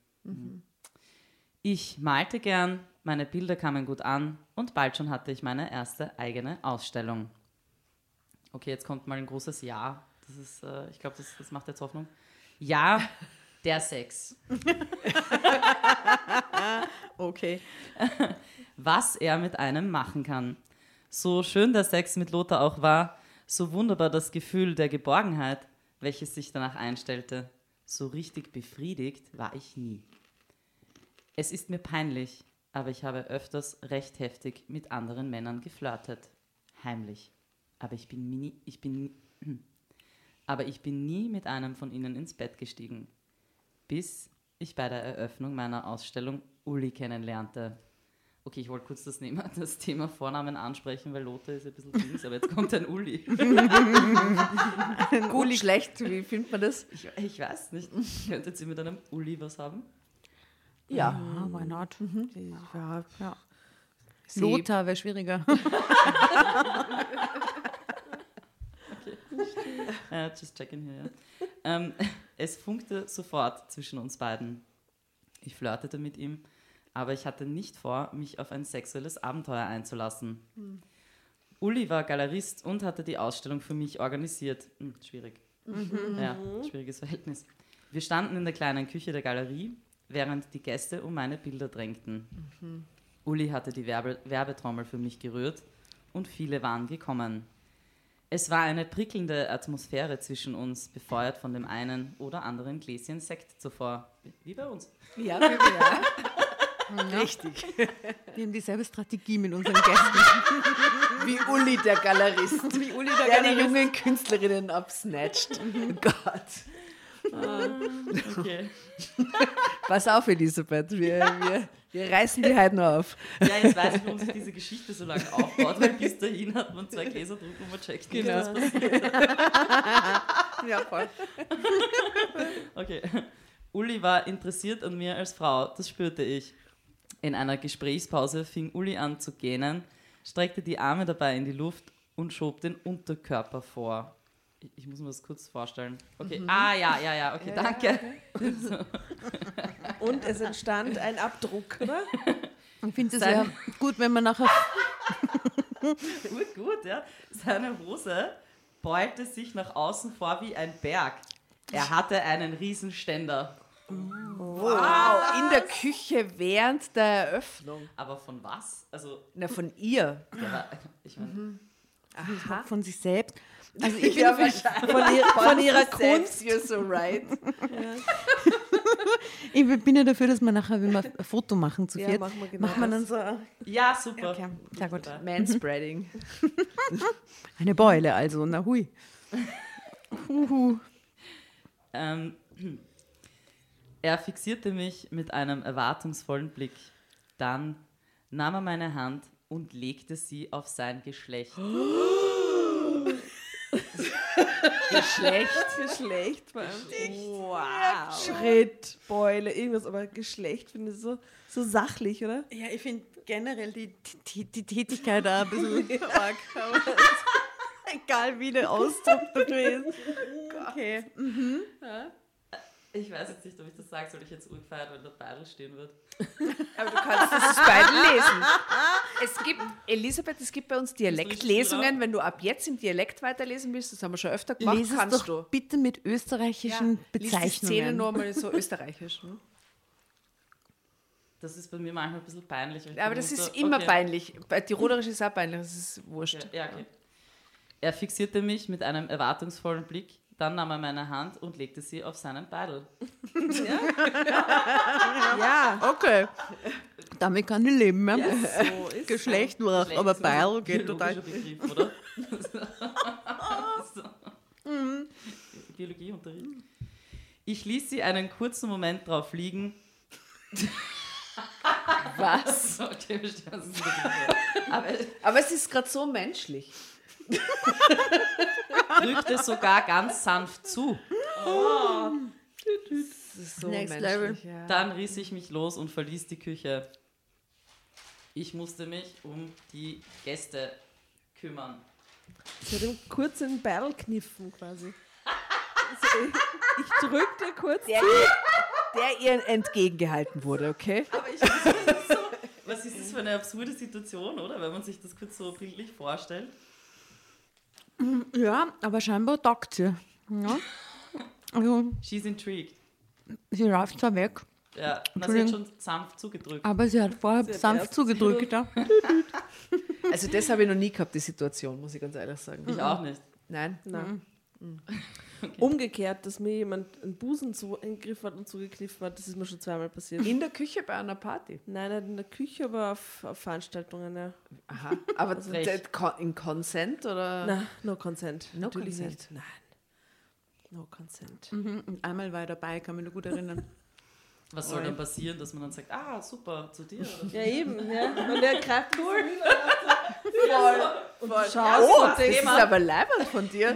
Ich malte gern, meine Bilder kamen gut an und bald schon hatte ich meine erste eigene Ausstellung. Okay, jetzt kommt mal ein großes Ja. Das ist, äh, ich glaube, das, das macht jetzt Hoffnung. Ja, der Sex. Okay. was er mit einem machen kann. So schön der Sex mit Lothar auch war, so wunderbar das Gefühl der Geborgenheit, welches sich danach einstellte, so richtig befriedigt war ich nie. Es ist mir peinlich, aber ich habe öfters recht heftig mit anderen Männern geflirtet. Heimlich. Aber ich bin nie, ich bin, aber ich bin nie mit einem von ihnen ins Bett gestiegen. Bis ich bei der Eröffnung meiner Ausstellung Uli kennenlernte. Okay, ich wollte kurz das, Thema, das Thema Vornamen ansprechen, weil Lothar ist ein bisschen Dings, aber jetzt kommt ein Uli. Gut, schlecht, wie findet man das? Ich, ich weiß nicht. Könntet ihr mit einem Uli was haben? Ja. Ah, why not? Ja, Ja. Sie- Lothar wäre schwieriger. Äh, just checking hier, ja. ähm, es funkte sofort zwischen uns beiden. Ich flirtete mit ihm, aber ich hatte nicht vor, mich auf ein sexuelles Abenteuer einzulassen. Uli war Galerist und hatte die Ausstellung für mich organisiert. Hm, schwierig. Ja, schwieriges Verhältnis. Wir standen in der kleinen Küche der Galerie, während die Gäste um meine Bilder drängten. Uli hatte die Werbe Werbetrommel für mich gerührt und viele waren gekommen. Es war eine prickelnde Atmosphäre zwischen uns, befeuert von dem einen oder anderen Gläschen Sekt zuvor. Wie bei uns. Ja, ja. Richtig. Wir haben dieselbe Strategie mit unseren Gästen. Wie Uli, der Galerist. Wie Uli Der die jungen Künstlerinnen absnatcht. Oh Gott. Okay. Pass auf, Elisabeth. Wir, wir, wir reißen die heute noch auf. Ja, jetzt weiß ich, warum sich diese Geschichte so lange aufbaut, weil bis dahin hat man zwei Gläser drüber und man checkt nicht, Genau. was passiert. Ja, voll. Okay. Uli war interessiert an mir als Frau, das spürte ich. In einer Gesprächspause fing Uli an zu gähnen, streckte die Arme dabei in die Luft und schob den Unterkörper vor. Ich, ich muss mir das kurz vorstellen. Okay, ah ja, ja, ja, okay, danke. Und es entstand ein Abdruck, oder? Ich finde es ja gut, wenn man nachher Gut, gut, ja. Seine Hose beulte sich nach außen vor wie ein Berg. Er hatte einen Riesenständer. Wow, in der Küche während der Eröffnung. Aber von was? Also, Na, von ihr. ja, ich meine, von sich selbst. Also ich bin Ja, für, Von, ihr, von ihrer Kunst. You're so right. ich bin ja dafür, dass man nachher, wenn wir ein Foto machen zu Ja, viert, machen wir genau macht man dann so ja, super. Okay, sehr gut. Manspreading. eine Beule, also, na hui. Huhu. Ähm, er fixierte mich mit einem erwartungsvollen Blick. Dann nahm er meine Hand und legte sie auf sein Geschlecht. Geschlecht. Geschlecht vor allem. Wow. Schritt, Beule, irgendwas, aber Geschlecht finde ich so, so sachlich, oder? Ja, ich finde generell die, die, die Tätigkeit da ein bisschen arg. Egal wie der Ausdruck dafür ist. Okay. Ich weiß jetzt nicht, ob ich das sage, soll ich jetzt urgefeiert, wenn der Beidel stehen wird. Aber du kannst das beide lesen. Es gibt, Elisabeth, es gibt bei uns Dialektlesungen. Wenn du ab jetzt im Dialekt weiterlesen willst, das haben wir schon öfter gemacht, Lese es kannst doch du. bitte mit österreichischen Lies die Szene Bezeichnungen. nur mal so österreichisch. Ne? Das ist bei mir manchmal ein bisschen peinlich. Aber das ist so, immer okay. peinlich. Bei Tirolerisch ist es auch peinlich, das ist wurscht. Okay, ja, okay. Er fixierte mich mit einem erwartungsvollen Blick, dann nahm er meine Hand und legte sie auf seinen Beidel. Ja, Okay. Damit kann ich leben. Ja. so ist Geschlecht war, Geschlecht aber ist ein Beil geht total. Begriff, oder? so. Biologieunterricht. Ich ließ sie einen kurzen Moment drauf liegen. Was? Okay. Aber Aber es ist gerade so menschlich. Drückte sogar ganz sanft zu. Das ist so Next menschlich. level. Dann riss ich mich los und verließ die Küche. Ich musste mich um die Gäste kümmern. Sie hat ihm kurz in den Barrel kniffen quasi. Also ich, ich drück dir kurz Der, zu. der ihr entgegengehalten wurde, okay? Aber ich so, was ist das für eine absurde Situation, oder? Wenn man sich das kurz so bildlich vorstellt. Ja, aber scheinbar taugt sie. Ja. Also, She's intrigued. sie läuft zwar weg, Ja, na, sie hat schon sanft zugedrückt. aber sie hat vorher hat sanft erst- zugedrückt. Ja. Also das habe ich noch nie gehabt, die Situation, muss ich ganz ehrlich sagen. Ich auch nicht. Nein. Nein. Umgekehrt, dass mir jemand einen Busen zu eingegriffen hat und zugekniffen hat, das ist mir schon zweimal passiert. In der Küche bei einer Party. Nein, nicht in der Küche, aber auf, auf Veranstaltungen, ja. Aha. Aber d- in Consent oder? Nein, no consent. No Natürlich consent. nicht. Nein. No consent. Mhm, Und einmal war ich dabei, kann mich noch gut erinnern. Was soll dann passieren, dass man dann sagt, ah, super, zu dir? Ja, eben, ja. Und der greift cool. Voll. Und schaust Oh, und das ist aber leibend von dir.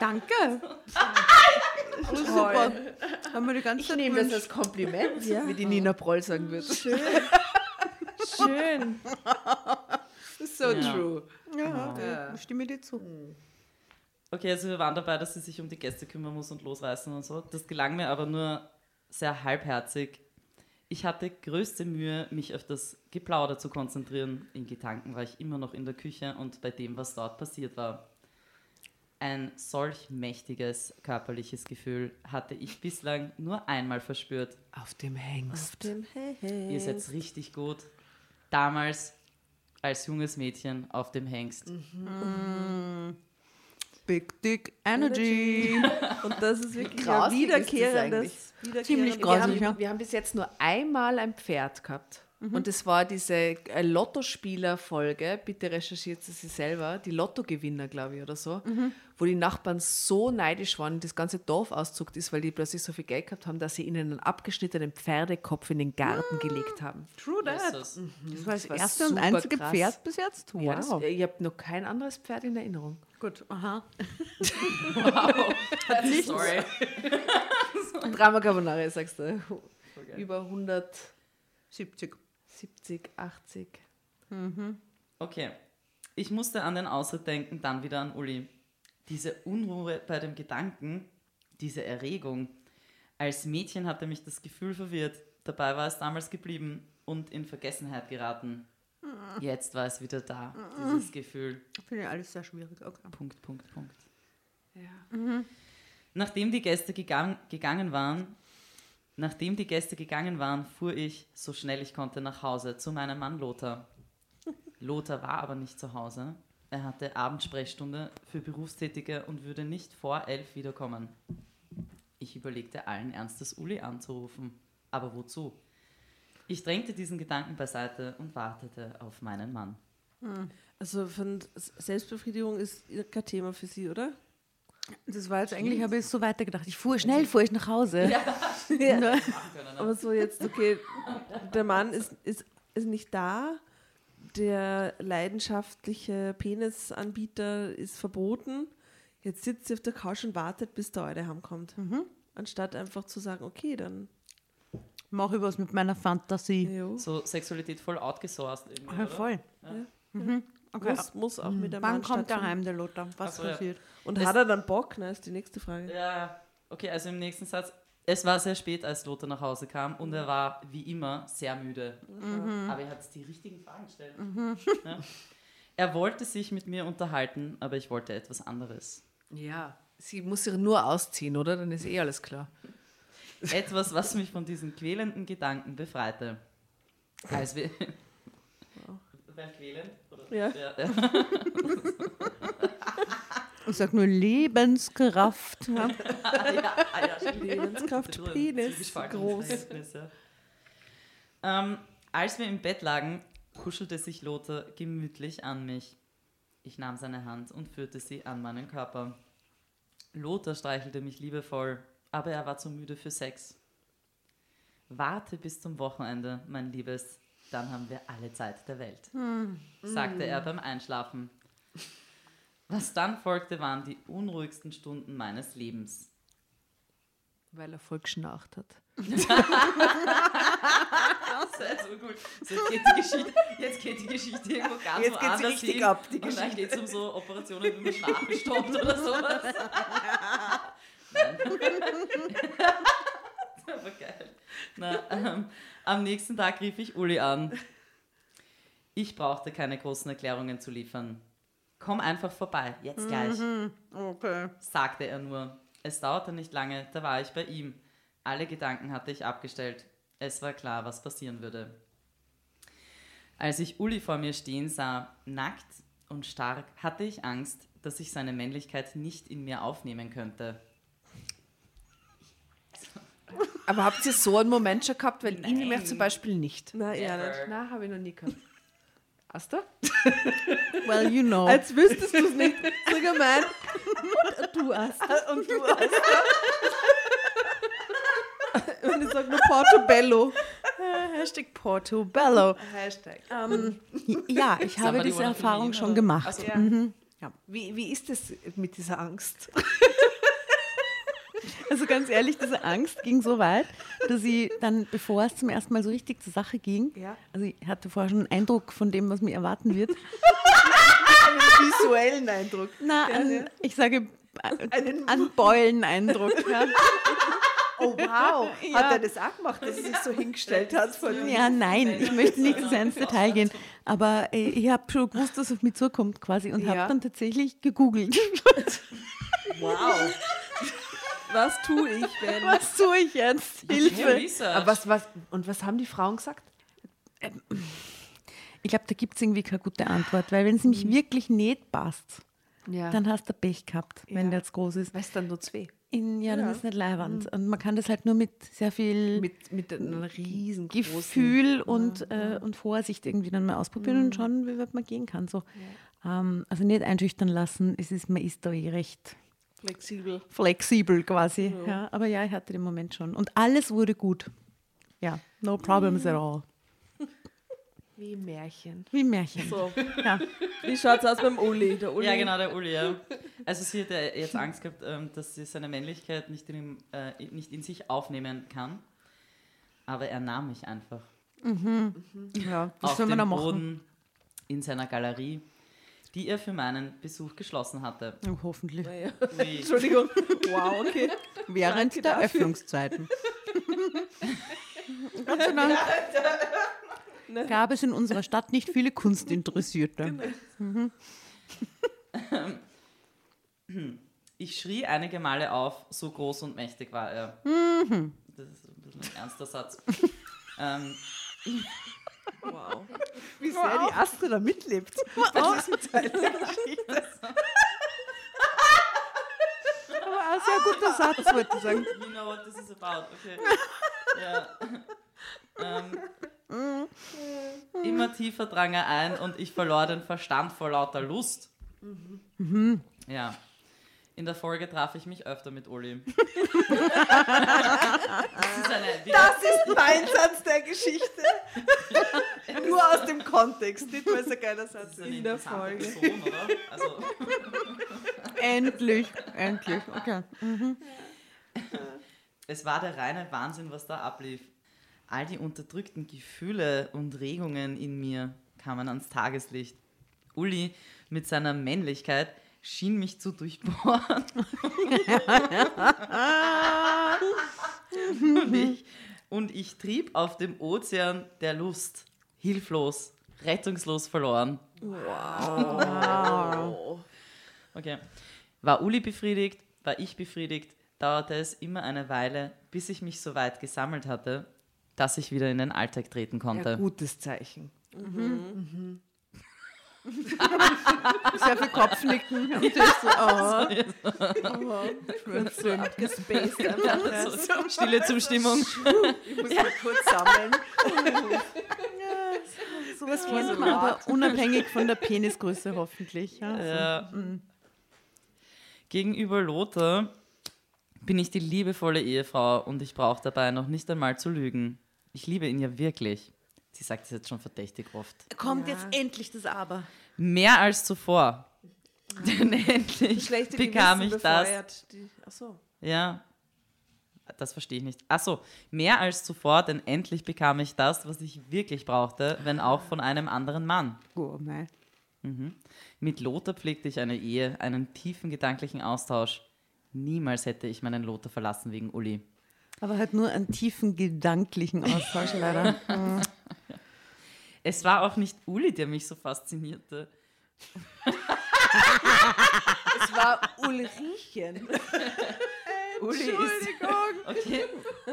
Danke! Oh, super. Haben wir die ganze Ich Zeit nehme das als Kompliment, Ja. wie die Nina Proll sagen würde. schön. schön. So Ja. true. Ja, Ja. ich stimme dir zu. Okay, also wir waren dabei, dass sie sich um die Gäste kümmern muss und losreißen und so. Das gelang mir aber nur sehr halbherzig. Ich hatte größte Mühe, mich auf das Geplauder zu konzentrieren. In Gedanken war ich immer noch in der Küche und bei dem, was dort passiert war. Ein solch mächtiges körperliches Gefühl hatte ich bislang nur einmal verspürt. Auf dem Hengst. Auf dem Hengst. Ihr seid richtig gut. Damals als junges Mädchen auf dem Hengst. Big Dick Energy. Und das ist wirklich ein wiederkehrendes, wiederkehrendes Ziemlich Wir grausig. haben, ja. wir haben bis jetzt nur einmal ein Pferd gehabt. Und es war diese äh, Lottospieler-Folge, bitte recherchiert sie sich selber, die Lottogewinner, glaube ich, oder so, wo die Nachbarn so neidisch waren, das ganze Dorf auszuckt ist, weil die plötzlich so viel Geld gehabt haben, dass sie ihnen einen abgeschnittenen Pferdekopf in den Garten gelegt haben. True that. Jesus. Das war das war erste und einzige krass. Pferd bis jetzt. Wow. Ja, das, ich habe noch kein anderes Pferd in Erinnerung. Gut, aha. Sorry. Drama Carbonara, sagst du. Über 170, 70. 80. Okay. Ich musste an den Ausritt denken, dann wieder an Uli. Diese Unruhe bei dem Gedanken, diese Erregung. Als Mädchen hatte mich das Gefühl verwirrt. Dabei war es damals geblieben und in Vergessenheit geraten. Jetzt war es wieder da, dieses Gefühl. Finde ich alles sehr schwierig. Okay. Punkt, Punkt, Punkt. Ja. Nachdem die Gäste gegangen, gegangen waren, nachdem die Gäste gegangen waren, fuhr ich, so schnell ich konnte, nach Hause zu meinem Mann Lothar. Lothar war aber nicht zu Hause. Er hatte Abendsprechstunde für Berufstätige und würde nicht vor elf wiederkommen. Ich überlegte allen Ernstes, Uli anzurufen. Aber wozu? Ich drängte diesen Gedanken beiseite und wartete auf meinen Mann. Also von Selbstbefriedigung ist kein Thema für Sie, oder? Das war jetzt eigentlich, habe ich so weitergedacht. Ich fuhr schnell, fuhr ich nach Hause. Aber so jetzt, okay, der Mann ist, ist, ist nicht da, der leidenschaftliche Penisanbieter ist verboten. Jetzt sitzt sie auf der Couch und wartet, bis der Eure heimkommt. Anstatt einfach zu sagen, okay, dann. Mach ich was mit meiner Fantasie. Jo. So Sexualität voll outgesourced irgendwie, Ja, voll. Mhm. Okay. Muss, muss auch mit einem Wann Mann kommt heim, der Lothar? Was Ach so, ja. passiert? Und Es- hat er dann Bock? Ne, ist die nächste Frage. Ja, okay, also im nächsten Satz. Es war sehr spät, als Lothar nach Hause kam und er war wie immer sehr müde. Aber er hat die richtigen Fragen gestellt. Ja. Er wollte sich mit mir unterhalten, aber ich wollte etwas anderes. Ja, sie muss sich nur ausziehen, oder? Dann ist eh alles klar. Etwas, was mich von diesen quälenden Gedanken befreite. Als wir. Weil quälend? Oder? Ja. Ja, ja. Ich sag nur Lebenskraft. Ja. Ah, ja, ah, ja. Lebenskraft, Penis, groß. Ähm, als wir im Bett lagen, kuschelte sich Lothar gemütlich an mich. Ich nahm seine Hand und führte sie an meinen Körper. Lothar streichelte mich liebevoll, aber er war zu müde für Sex. Warte bis zum Wochenende, mein Liebes, dann haben wir alle Zeit der Welt, sagte er beim Einschlafen. Was dann folgte, waren die unruhigsten Stunden meines Lebens. Weil er voll geschnarcht hat. Das wäre so gut. So, jetzt, geht die Geschichte, jetzt geht die Geschichte irgendwo ganz Jetzt geht woanders richtig hin. ab, die und dann Geschichte. geht es um so Operationen, wie man Schlafen stoppt oder sowas. Nein. Aber geil. Na, ähm, am nächsten Tag rief ich Uli an. Ich brauchte keine großen Erklärungen zu liefern. Komm einfach vorbei, jetzt gleich, Okay. sagte er nur. Es dauerte nicht lange, da war ich bei ihm. Alle Gedanken hatte ich abgestellt. Es war klar, was passieren würde. Als ich Uli vor mir stehen sah, nackt und stark, hatte ich Angst, dass ich seine Männlichkeit nicht in mir aufnehmen könnte. Aber habt ihr so einen Moment schon gehabt? Weil ihn nämlich zum Beispiel nicht. Na, ja. Na, habe ich noch nie gehabt. Hast du? Well, you know. Als wüsstest du es nicht. So gemein. du hast. Und du hast. Und ich sage nur Portobello. Hashtag Portobello. Hashtag. Ähm, ja, ich habe diese Erfahrung schon gemacht. Also, Ja. Wie, wie ist es mit dieser Angst? Also ganz ehrlich, diese Angst ging so weit, dass ich dann, bevor es zum ersten Mal so richtig zur Sache ging, Ja. also ich hatte vorher schon einen Eindruck von dem, was mir erwarten wird. Einen visuellen Eindruck. Na, an, ich sage, Einen- an Beulen-Eindruck. Ja. Oh wow. Ja. Hat er das auch gemacht, dass er sich so hingestellt hat vor dir? ja, nein, ich möchte nicht so sehr ins Detail gehen, aber äh, ich habe schon gewusst, dass auf mich zukommt quasi und Ja. habe dann tatsächlich gegoogelt. Wow. Was tue ich, wenn... was tue ich jetzt? Hilfe! Aber was, was, und was haben die Frauen gesagt? Ich glaube, da gibt es irgendwie keine gute Antwort, weil wenn es nämlich wirklich nicht passt, Ja. dann hast du Pech gehabt, wenn Ja. der jetzt groß ist. weißt dann nur zwei. In, ja, dann Ja. ist nicht Leiwand. Und man kann das halt nur mit sehr viel Mit, mit einem riesen Gefühl und, äh, und Vorsicht irgendwie dann mal ausprobieren und schauen, wie weit man gehen kann. So. Ähm, also nicht einschüchtern lassen, es ist, man ist da eh recht Flexibel. flexibel quasi. Ja. aber ja, ich hatte den Moment schon. Und alles wurde gut. Ja, no problems at all. Wie ein Märchen. Wie ein Märchen. So, Ja. wie schaut's aus beim Uli? Der Uli Ja, genau, der Uli, ja. Also sie hat ja jetzt Angst gehabt, ähm, dass sie seine Männlichkeit nicht in, ihm, äh, nicht in sich aufnehmen kann. Aber er nahm mich einfach. ja, was auf soll man da den machen? Boden in seiner Galerie, die er für meinen Besuch geschlossen hatte. Oh, hoffentlich. Naja. Ui. Entschuldigung. Wow, okay. Während Danke der dafür. Öffnungszeiten. Gott sei Dank gab es in unserer Stadt nicht viele Kunstinteressierte. Ich schrie einige Male auf, so groß und mächtig war er. Das ist ein bisschen ein ernster Satz. ähm, Wow. Wie sehr die Astrid da mitlebt. Bei diesem Teil der Geschichte. Aber ein sehr guter Satz, wollte ich sagen. you know what this is about, okay. Ja. ähm, immer tiefer drang er ein und ich verlor den Verstand vor lauter Lust. Ja. In der Folge traf ich mich öfter mit Uli. das ist eine, die, Das ist mein Satz der Geschichte. Nur aus dem Kontext, nicht weil es ein geiler Satz das ist in der Folge. Person, oder? Also, Endlich, endlich. Okay. Es war der reine Wahnsinn, was da ablief. All die unterdrückten Gefühle und Regungen in mir kamen ans Tageslicht. Uli mit seiner Männlichkeit schien mich zu durchbohren. und, ich, und ich trieb auf dem Ozean der Lust, hilflos, rettungslos verloren. Okay. War Uli befriedigt, war ich befriedigt, dauerte es immer eine Weile, bis ich mich so weit gesammelt hatte, dass ich wieder in den Alltag treten konnte. Ja, gutes Zeichen. Sehr viel Kopfnicken. Und ich so, oh, schön. Gespaced einfach. ja. So, stille Zustimmung. Ich muss mal kurz sammeln. Das kennt man aber unabhängig von der Penisgröße hoffentlich. Ja. Ja. Gegenüber Lothar bin ich die liebevolle Ehefrau und ich brauche dabei noch nicht einmal zu lügen. Ich liebe ihn ja wirklich. Sie sagt es jetzt schon verdächtig oft. Kommt jetzt endlich das Aber. Mehr als zuvor. Denn endlich Schlechte bekam Gewissen ich das. Die, ach so. Ja. das verstehe ich nicht. Achso, mehr als zuvor, denn endlich bekam ich das, was ich wirklich brauchte, wenn auch von einem anderen Mann. Oh, nein. Mit Lothar pflegte ich eine Ehe, einen tiefen gedanklichen Austausch. Niemals hätte ich meinen Lothar verlassen wegen Uli. Aber halt nur einen tiefen gedanklichen Austausch leider. Es war auch nicht Uli, der mich so faszinierte. Es war Ulrichen. Uli ist. Okay,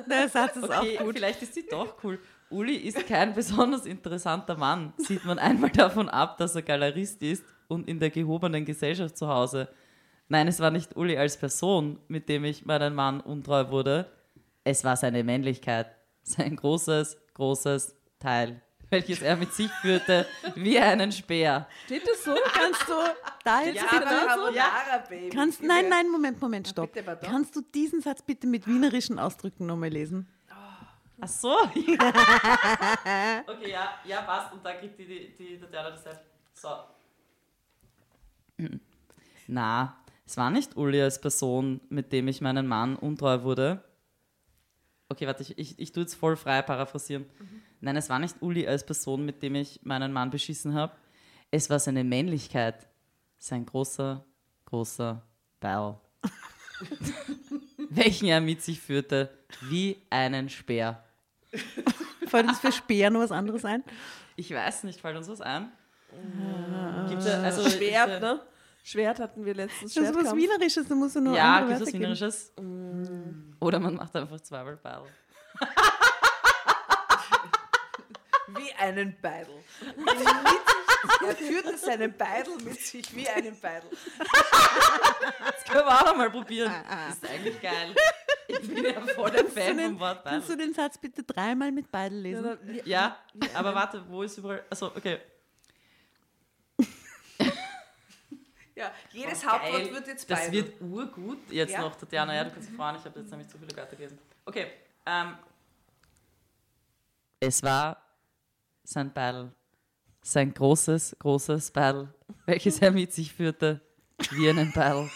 Der Satz ist okay auch gut. vielleicht ist sie doch cool. Uli ist kein besonders interessanter Mann. Sieht man einmal davon ab, dass er Galerist ist und in der gehobenen Gesellschaft zu Hause. Nein, es war nicht Uli als Person, mit dem ich meinen Mann untreu wurde. Es war seine Männlichkeit. Sein großes, großes Teil, welches er mit sich führte, wie einen Speer. Steht das so? Kannst du da jetzt Ja, bitte... Carbonara, Baby. Kannst, nein, nein, Moment, Moment, stopp. bitte. Kannst du diesen Satz bitte mit wienerischen Ausdrücken nochmal lesen? Ach so. okay, ja, ja, passt. Und da kriegt die, die, die Tatjana das Heft. So. Na, es war nicht Uli als Person, mit dem ich meinen Mann untreu wurde. Okay, warte, ich, ich, ich tue jetzt voll frei paraphrasieren. Nein, es war nicht Uli als Person, mit dem ich meinen Mann beschissen habe. Es war seine Männlichkeit. Sein großer, großer Ball. welchen er mit sich führte, wie einen Speer. Fällt uns für Speer noch was anderes ein? Ich weiß nicht, fällt uns was ein? Gibt's da, also, Schwert, ist, ne? Schwert hatten wir letztens. Das ist was. Wienerisches, da musst du nur Ja, gibt es was Wörter geben. Wienerisches? Oder man macht einfach zweimal Ball. Wie einen Beidel. Er führte seinen Beidel mit sich wie einen Beidel. Das können wir auch noch mal probieren. Das ist eigentlich geil. Ich bin ja voll der Fan vom Wort Kannst du den Satz bitte dreimal mit beiden lesen? Ja, aber warte, wo ist überall. Also, okay. Ja, jedes Oh, Hauptwort geil. wird jetzt Das Beidel. wird urgut jetzt Ja. noch, Tatjana. Ja, du kannst dich freuen, ich habe jetzt nämlich zu viele Wörter gelesen. Okay. Ähm, es war sein Beil. Sein großes, großes Beil, welches er mit sich führte, wie einen Beil.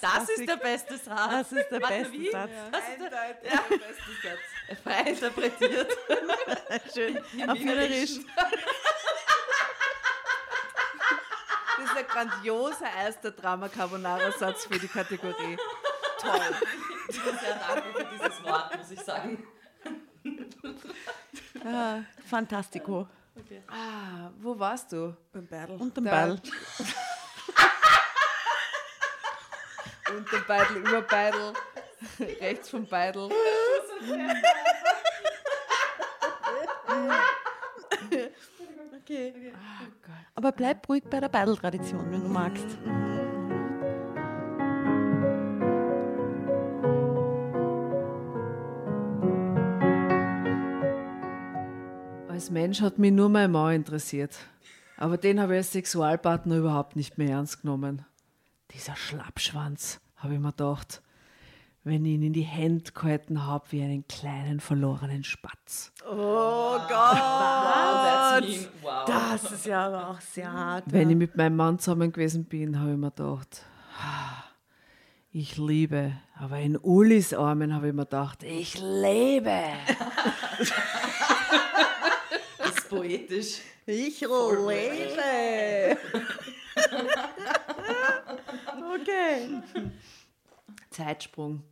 Das ist der beste Satz. Das ist der beste wie? Satz. Eindeutig der beste Satz. Frei interpretiert. Schön. Auf Wienerisch. Das ist ein grandioser erster Drama Carbonara Satz für die Kategorie. Toll. Ich bin sehr dankbar für dieses Wort, muss ich sagen. Ah, Fantastico. Ah, wo warst du? Beim Da- Ball. Und den Beidel über Beidel. Rechts vom Beidel. Okay. Aber bleib ruhig bei der Beidel-Tradition, wenn du magst. Als Mensch hat mich nur mein Mann interessiert. Aber den habe ich als Sexualpartner überhaupt nicht mehr ernst genommen. Dieser Schlappschwanz, habe ich mir gedacht, wenn ich ihn in die Hände gehalten habe wie einen kleinen verlorenen Spatz. Oh Gott. Wow, mean. Wow. Das ist ja aber auch sehr hart. Wenn ich mit meinem Mann zusammen gewesen bin, habe ich mir gedacht, ah, ich liebe. Aber in Ulis Armen habe ich mir gedacht, ich lebe. Poetisch. Ich lebe. okay. Zeitsprung.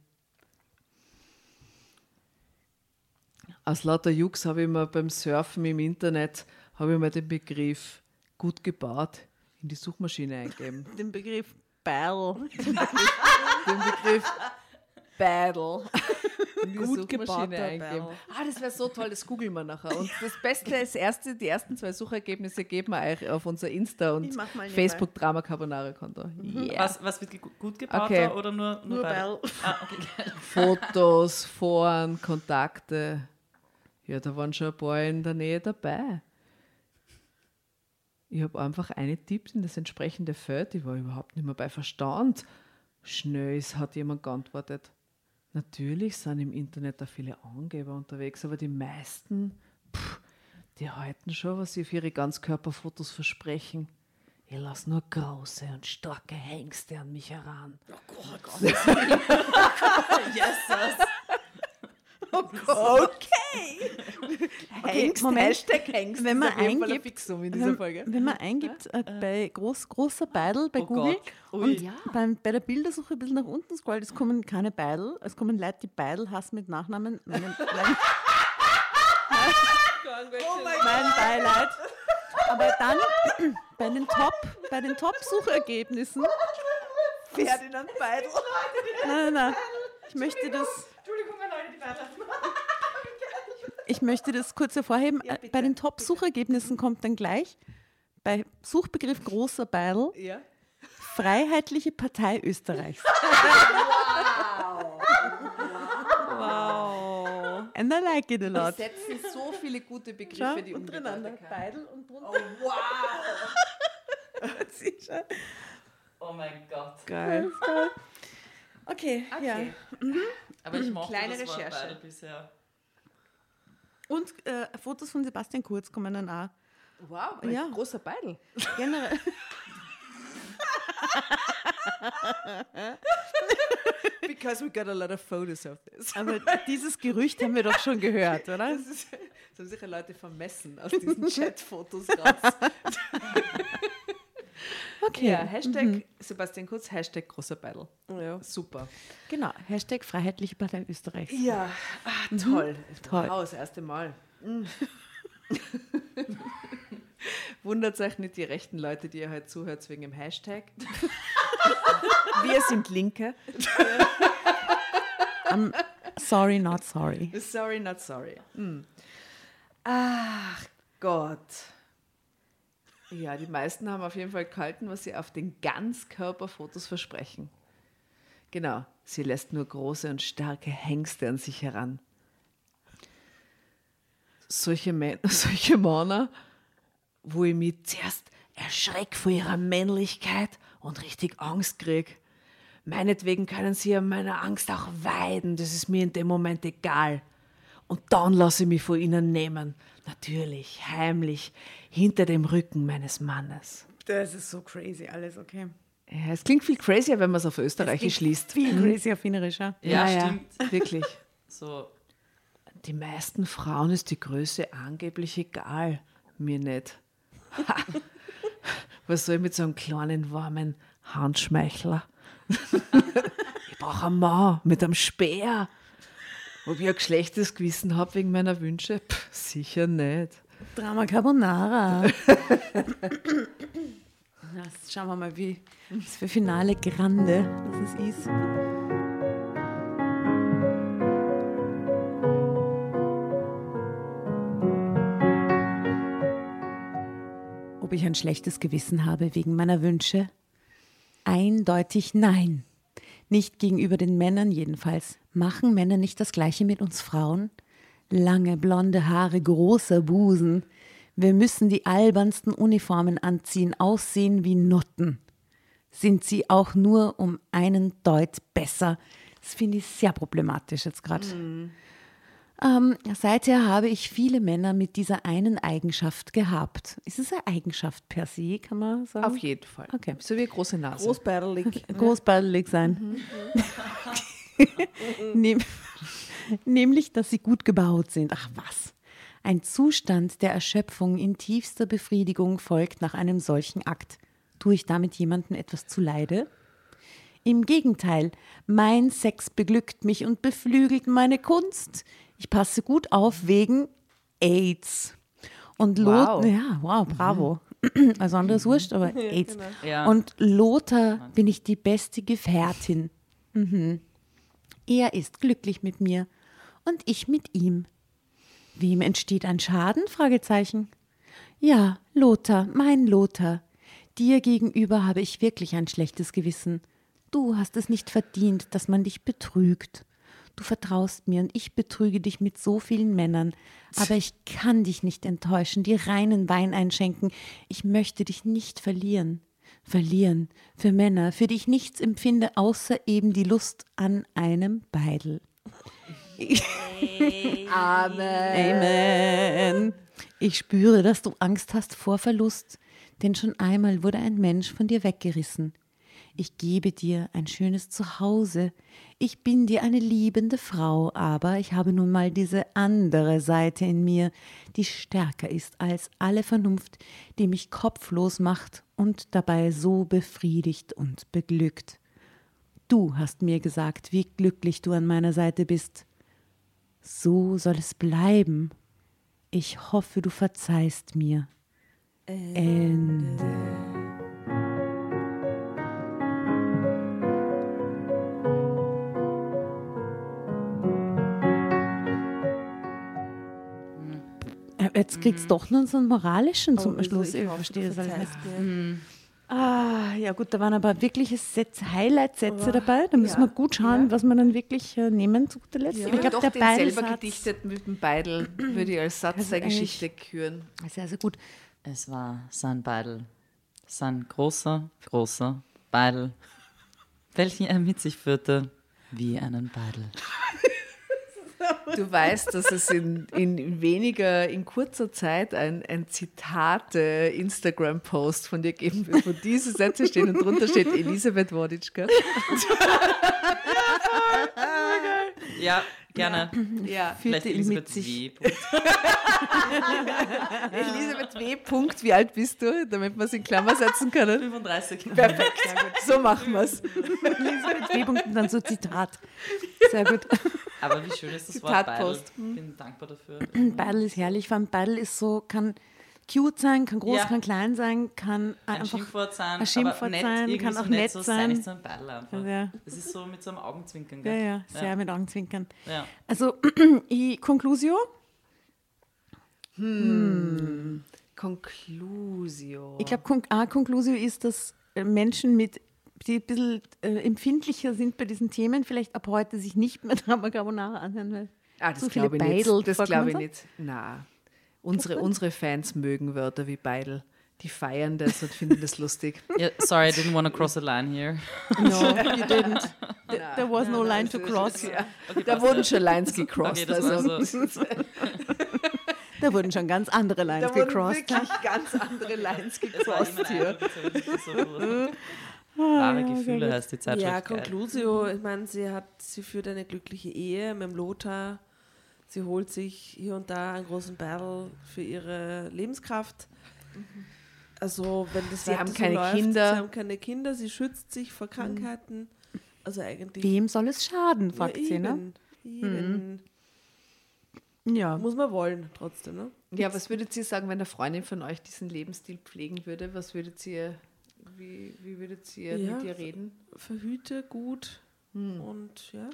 Aus lauter Jux habe ich mir beim Surfen im Internet habe ich mir den Begriff gut gebaut in die Suchmaschine eingegeben. Den Begriff Beil. Den Begriff Battle Gut. Battle. Ah, das wäre so toll, das googeln wir nachher. Und das Beste ist, erste, die ersten zwei Suchergebnisse geben wir euch auf unser Insta und Ich mach mal nebenbei. Facebook Drama Carbonara Konto. Yeah. Was, was wird gut gebaut Okay. oder nur, nur, Nur? Beil. Ah, okay. Fotos, Foren, Kontakte. Ja, da waren schon ein paar in der Nähe dabei. Ich habe einfach eingetippt in das entsprechende Feld. Ich war überhaupt nicht mehr bei Verstand. Schnell ist- hat jemand geantwortet. Natürlich sind im Internet da viele Angeber unterwegs, aber die meisten, pff, die halten schon, was sie für ihre Ganzkörperfotos versprechen. Ich lasse nur große und starke Hengste an mich heran. yes, Okay. Hengst, Moment. Hashtag Hengst. Wenn man eingibt- Fixum in dieser Wenn, Folge. wenn man eingibt äh, bei groß, großer Beidel bei Oh Google Gott. Und beim, bei der Bildersuche ein bisschen nach unten scrollt, es kommen keine Beidel, es kommen Leute, die Beidel hassen mit Nachnamen. Meinen, mein, mein Beileid. Aber dann bei den Top, bei den Top-Suchergebnissen. Ferdinand Beidel. Nein, nein, nein. Ich möchte das. Ich möchte das kurz hervorheben. Äh, bei den Top-Suchergebnissen kommt dann gleich bei Suchbegriff großer Beidel Ja. Freiheitliche Partei Österreichs. Wow. And I like it a Wir lot. setzen so viele gute Schau, Begriffe, die untereinander. Beidel und drunter. Oh, wow. Oh mein Gott. Geil. Okay, ja. Okay. Aber ich mochte Kleine das Wort Recherche. Beidel bisher. Und äh, Fotos von Sebastian Kurz kommen dann auch. Wow, Ja. ein großer Beidel. Generell. Because we got a lot of photos of this. Aber dieses Gerücht haben wir doch schon gehört, oder? Das, ist, das haben sicher Leute vermessen aus diesen Chatfotos raus. Okay. Ja, Hashtag Sebastian Kurz, Hashtag großer Beidel. Ja. Super. Genau. Hashtag Freiheitliche Partei Österreichs. Ja, ah, toll. Toll. Wow, das erste Mal. Mm. Wundert euch nicht die rechten Leute, die ihr heute zuhört, wegen dem Hashtag. Wir sind Linke. Sorry, not sorry. Sorry, not sorry. Mm. Ach Gott. Ja, die meisten haben auf jeden Fall gehalten, was sie auf den Ganzkörperfotos versprechen. Genau, sie lässt nur große und starke Hengste an sich heran. Solche, Mä- solche Männer, wo ich mich zuerst erschreck vor ihrer Männlichkeit und richtig Angst krieg. Meinetwegen können sie an meiner Angst auch weiden, das ist mir in dem Moment egal. Und dann lasse ich mich von ihnen nehmen. Natürlich, heimlich, hinter dem Rücken meines Mannes. Das ist so crazy alles, okay. Ja, es klingt viel crazier, wenn man es auf Österreichisch liest. Viel crazy auf Wienerisch, ja. Ja, ja, stimmt. wirklich. So, Die meisten Frauen ist die Größe angeblich egal. Mir nicht. Ha. Was soll ich mit so einem kleinen, warmen Handschmeichler? ich brauche einen Mann mit einem Speer. Ob ich ein schlechtes Gewissen habe wegen meiner Wünsche? Pff, sicher nicht. Drama Carbonara. Das schauen wir mal, wie das für Finale Grande das es ist. Ob ich ein schlechtes Gewissen habe wegen meiner Wünsche? Eindeutig nein. Nicht gegenüber den Männern jedenfalls. Machen Männer nicht das gleiche mit uns Frauen? Lange blonde Haare, großer Busen. Wir müssen die albernsten Uniformen anziehen, aussehen wie Nutten. Sind sie auch nur um einen Deut besser? Das finde ich sehr problematisch jetzt gerade. Ähm, seither habe ich viele Männer mit dieser einen Eigenschaft gehabt. Ist es eine Eigenschaft per se, kann man sagen? Auf jeden Fall. Okay. So wie eine große Nase. Großbeidelig. großbeidelig sein. Nehm, nämlich, dass sie gut gebaut sind. Ach was. Ein Zustand der Erschöpfung in tiefster Befriedigung folgt nach einem solchen Akt. Tue ich damit jemandem etwas zuleide? Im Gegenteil, mein Sex beglückt mich und beflügelt meine Kunst. Ich passe gut auf wegen AIDS. Und Lot, Wow. ja, wow, bravo. Also anderes wurscht, aber AIDS. Ja. Und Lothar bin ich die beste Gefährtin. Mhm. Er ist glücklich mit mir und ich mit ihm. Wem entsteht ein Schaden? Fragezeichen. Ja, Lothar, mein Lothar. Dir gegenüber habe ich wirklich ein schlechtes Gewissen. Du hast es nicht verdient, dass man dich betrügt. Du vertraust mir und ich betrüge dich mit so vielen Männern. Aber ich kann dich nicht enttäuschen, dir reinen Wein einschenken. Ich möchte dich nicht verlieren. Verlieren für Männer, für die ich nichts empfinde, außer eben die Lust an einem Beidel. Amen. Amen. Ich spüre, dass du Angst hast vor Verlust. denn schon einmal wurde ein Mensch von dir weggerissen. Ich gebe dir ein schönes Zuhause. Ich bin dir eine liebende Frau, aber ich habe nun mal diese andere Seite in mir, die stärker ist als alle Vernunft, die mich kopflos macht und dabei so befriedigt und beglückt. Du hast mir gesagt, wie glücklich du an meiner Seite bist. So soll es bleiben. Ich hoffe, du verzeihst mir. Ende. Äh, Jetzt kriegt es doch noch so einen moralischen zum Oh, also Schluss. ich Ich verstehe das alles nicht. verzeihst mir. Ah, ja gut, da waren aber wirkliche Sätze, Highlight-Sätze Aber, dabei. Da müssen ja, wir gut schauen, ja. was wir dann wirklich äh, nehmen zu guter Letzt. Ja. Ich glaube, der den selber Beidelsatz gedichtet mit dem Beidel würde ich als Satz Also der Geschichte küren. Sehr, sehr gut. Es war sein Beidel. Sein großer, großer Beidel, welchen er mit sich führte, wie einen Beidel. Du weißt, dass es in, in weniger, in kurzer Zeit ein, ein Zitate-Instagram-Post von dir geben wird, wo diese Sätze stehen und drunter steht Elisabeth Woditschka. Ja, gerne. Ja, Vielleicht ihn mit Elisabeth. W. Elisabeth W. Punkt, wie alt bist du, damit wir es in Klammer setzen können? 35. Perfekt, so machen wir es. Elisabeth Webung und dann so Zitat. Sehr gut. Aber wie schön ist das Wort Beidel. Zitatpost. Ich bin dankbar dafür. Beidel ist herrlich, vor allem Beidel ist so, kann cute sein, kann groß, Ja. kann klein sein, kann Ein einfach Schimpfwort sein, ein Schimpfwort aber nett, sein, irgendwie kann so auch nett nett so, sein. Sei nicht so ein Beidel einfach. Ja. Es ist so mit so einem Augenzwinkern. ja, Gell? ja, sehr mit Augenzwinkern. Ja. Also, ich, Conclusio, Conclusio. ich glaube, ah, Conclusio ist, dass äh, Menschen mit die ein bisschen äh, empfindlicher sind bei diesen Themen, vielleicht ab heute sich nicht mehr Drama Carbonara anhören, weil ah, das so viele glaube ich Beidel nicht. Das glaube ich so? nicht. Na, unsere, unsere Fans mögen Wörter wie Beidel. Die feiern das und finden das lustig. Yeah, sorry, I didn't want to cross a line here. No, you didn't. Th- There was no line to cross. Ja. Okay, Da wurden schon Lines gecrossed. Okay, also. so. Da wurden schon ganz andere Lines Da wurden gecrossed. wirklich ganz andere Lines gecrossed hier. so Wahre Gefühle heißt die Zeitschrift. Ja. Conclusio, ich meine, sie hat, sie führt eine glückliche Ehe mit dem Lothar. Sie holt sich hier und da einen großen Battle für ihre Lebenskraft. Also, wenn das Sie haben so keine läuft, Kinder. Sie haben keine Kinder, sie schützt sich vor Krankheiten. Also eigentlich. Wem soll es schaden, ja, fragt sie, ne? eben, eben. Ja. Muss man wollen, trotzdem, ne? Ja, was würdet ihr sagen, wenn eine Freundin von euch diesen Lebensstil pflegen würde? Was würdet ihr, wie, wie würdet ihr Ja. mit ihr reden? Verhüte gut und ja.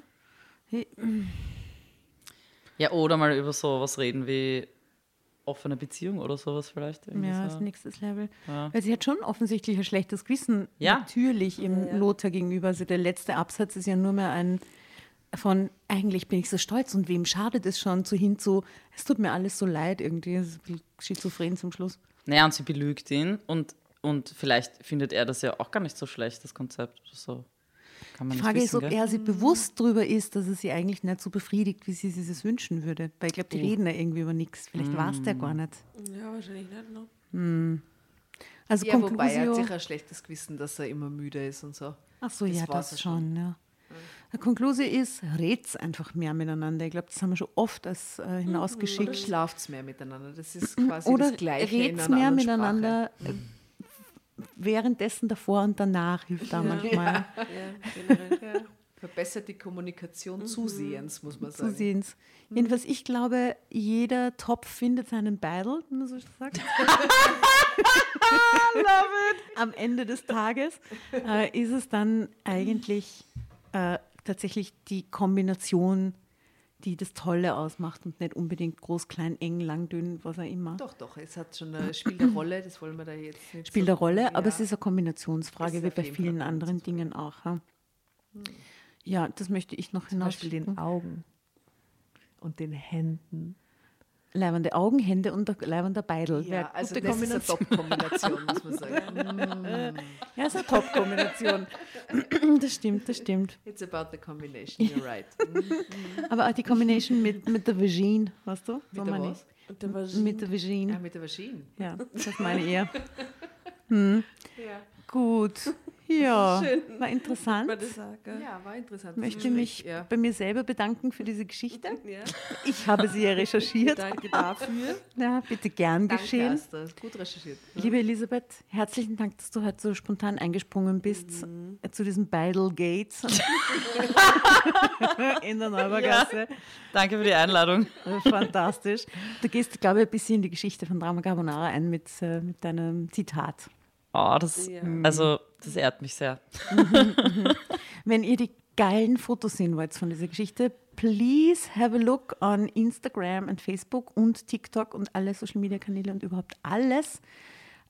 Ja, oder mal über sowas reden wie offene Beziehung oder sowas vielleicht. irgendwie Ja, so. das nächstes Level. Ja. Weil sie hat schon offensichtlich ein schlechtes Gewissen. Ja. Natürlich im Ja, ja. Lothar gegenüber. Also der letzte Absatz ist ja nur mehr ein von eigentlich bin ich so stolz und wem schadet es schon, zu hin zu, es tut mir alles so leid irgendwie. Das ist ein bisschen schizophren zum Schluss. Naja, und sie belügt ihn und, und vielleicht findet er das ja auch gar nicht so schlecht, das Konzept oder so. Kann man Die Frage wissen, ist, ob gell? er sich bewusst darüber ist, dass er sie eigentlich nicht so befriedigt, wie sie sich das wünschen würde. Weil ich glaube, die reden ja irgendwie über nichts. Vielleicht weiß der gar nicht. Ja, wahrscheinlich nicht, ne? Also Ja, wobei er hat sicher ein schlechtes Gewissen, dass er immer müde ist und so. Ach so, Das ja, das schon. schon, ja. Der Conclusio ist, red's einfach mehr miteinander. Ich glaube, das haben wir schon oft als äh, Oder hinausgeschickt. schlaft's mehr miteinander. Das ist quasi Oder das Gleiche red's einer mehr miteinander äh, währenddessen davor und danach hilft da manchmal. Ja, generell. Sprache. Verbessert die Kommunikation zusehends, muss man sagen. Zusehends. Jedenfalls, ich glaube, jeder Topf findet seinen Beidel, wenn man so sagt. Am Ende des Tages äh, ist es dann eigentlich äh, tatsächlich die Kombination, die das Tolle ausmacht und nicht unbedingt groß, klein, eng, lang, dünn, was auch immer. Doch, doch, es hat schon eine, spielt eine Rolle, das wollen wir da jetzt nicht Spielt so, eine Rolle, aber ja. es ist eine Kombinationsfrage, wie bei vielen anderen Dingen auch. Ja. ja, das möchte ich noch Zum Beispiel hinaus. den Augen und den Händen. Leibende Augen, Hände und der leibender Beidel. Ja, Wäre also das ist eine Kombination. Top-Kombination, muss man sagen. Ja, ist eine Top-Kombination. das stimmt, das stimmt. It's about the combination, you're right. Aber auch die Kombination mit, mit der Vagine, weißt du? Mit So der meine was? Und der ich. Vagin- Mit der Ja, Vagine. mit der Vagine. Ja, das meine ich eher. Gut. Ja, Schön. war interessant. Sache. Ja, war interessant. Ich möchte mich Ja. bei mir selber bedanken für diese Geschichte. Ja. Ich habe sie ja recherchiert. Danke dafür. Ja, bitte gern Danke, geschehen. Asta. Gut recherchiert. Liebe Elisabeth, herzlichen Dank, dass du heute so spontan eingesprungen bist äh, zu diesem Beidel Gates in der Neubergasse. Danke für die Einladung. Äh, Fantastisch. Du gehst, glaube ich, ein bisschen in die Geschichte von Drama Carbonara ein mit, äh, mit deinem Zitat. Oh, das, Ja. also, das ehrt mich sehr. Wenn ihr die geilen Fotos sehen wollt von dieser Geschichte, please have a look on Instagram und Facebook und TikTok und alle Social Media Kanäle und überhaupt alles.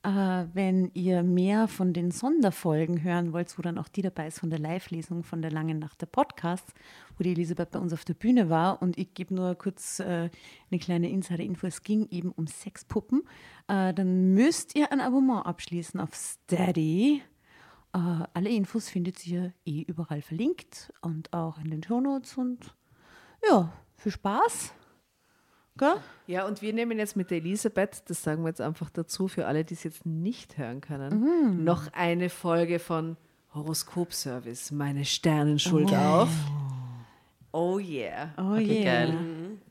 Äh, wenn ihr mehr von den Sonderfolgen hören wollt, wo dann auch die dabei ist von der Live-Lesung von der Langen Nacht der Podcasts, wo die Elisabeth bei uns auf der Bühne war und ich gebe nur kurz äh, eine kleine Insider-Info, es ging eben um Sexpuppen, äh, dann müsst ihr ein Abonnement abschließen auf Steady. Äh, alle Infos findet ihr eh überall verlinkt und auch in den Shownotes und ja, viel Spaß. Gell? Ja, und wir nehmen jetzt mit der Elisabeth, das sagen wir jetzt einfach dazu, für alle, die es jetzt nicht hören können, Mhm. noch eine Folge von Horoskopservice, meine Sternenschuld auf. Oh yeah. Oh Okay, yeah. geil.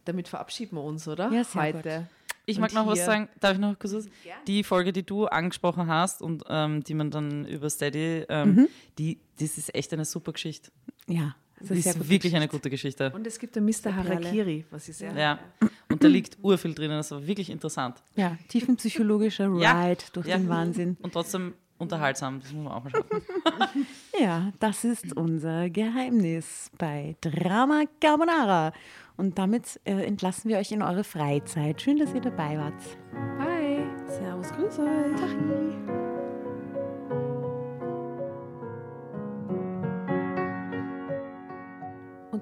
Damit verabschieden wir uns, oder? Ja, sehr Heute. Ich Und mag noch was sagen. Darf ich noch kurz was? Die Folge, die du angesprochen hast und ähm, die man dann über Steady, ähm, die, das ist echt eine super Geschichte. Ja, das ist, ist wirklich eine Geschichte. gute Geschichte. Und es gibt einen Mr. Harakiri, was ich sehr Ja. Und da liegt urviel drinnen. Das war wirklich interessant. Ja, tiefenpsychologischer Ja. Ride durch Ja. den Wahnsinn. Und trotzdem unterhaltsam. Das muss man auch mal schaffen. Ja, das ist unser Geheimnis bei Drama Carbonara. Und damit äh, entlassen wir euch in eure Freizeit. Schön, dass ihr dabei wart. Bye. Servus, grüß euch.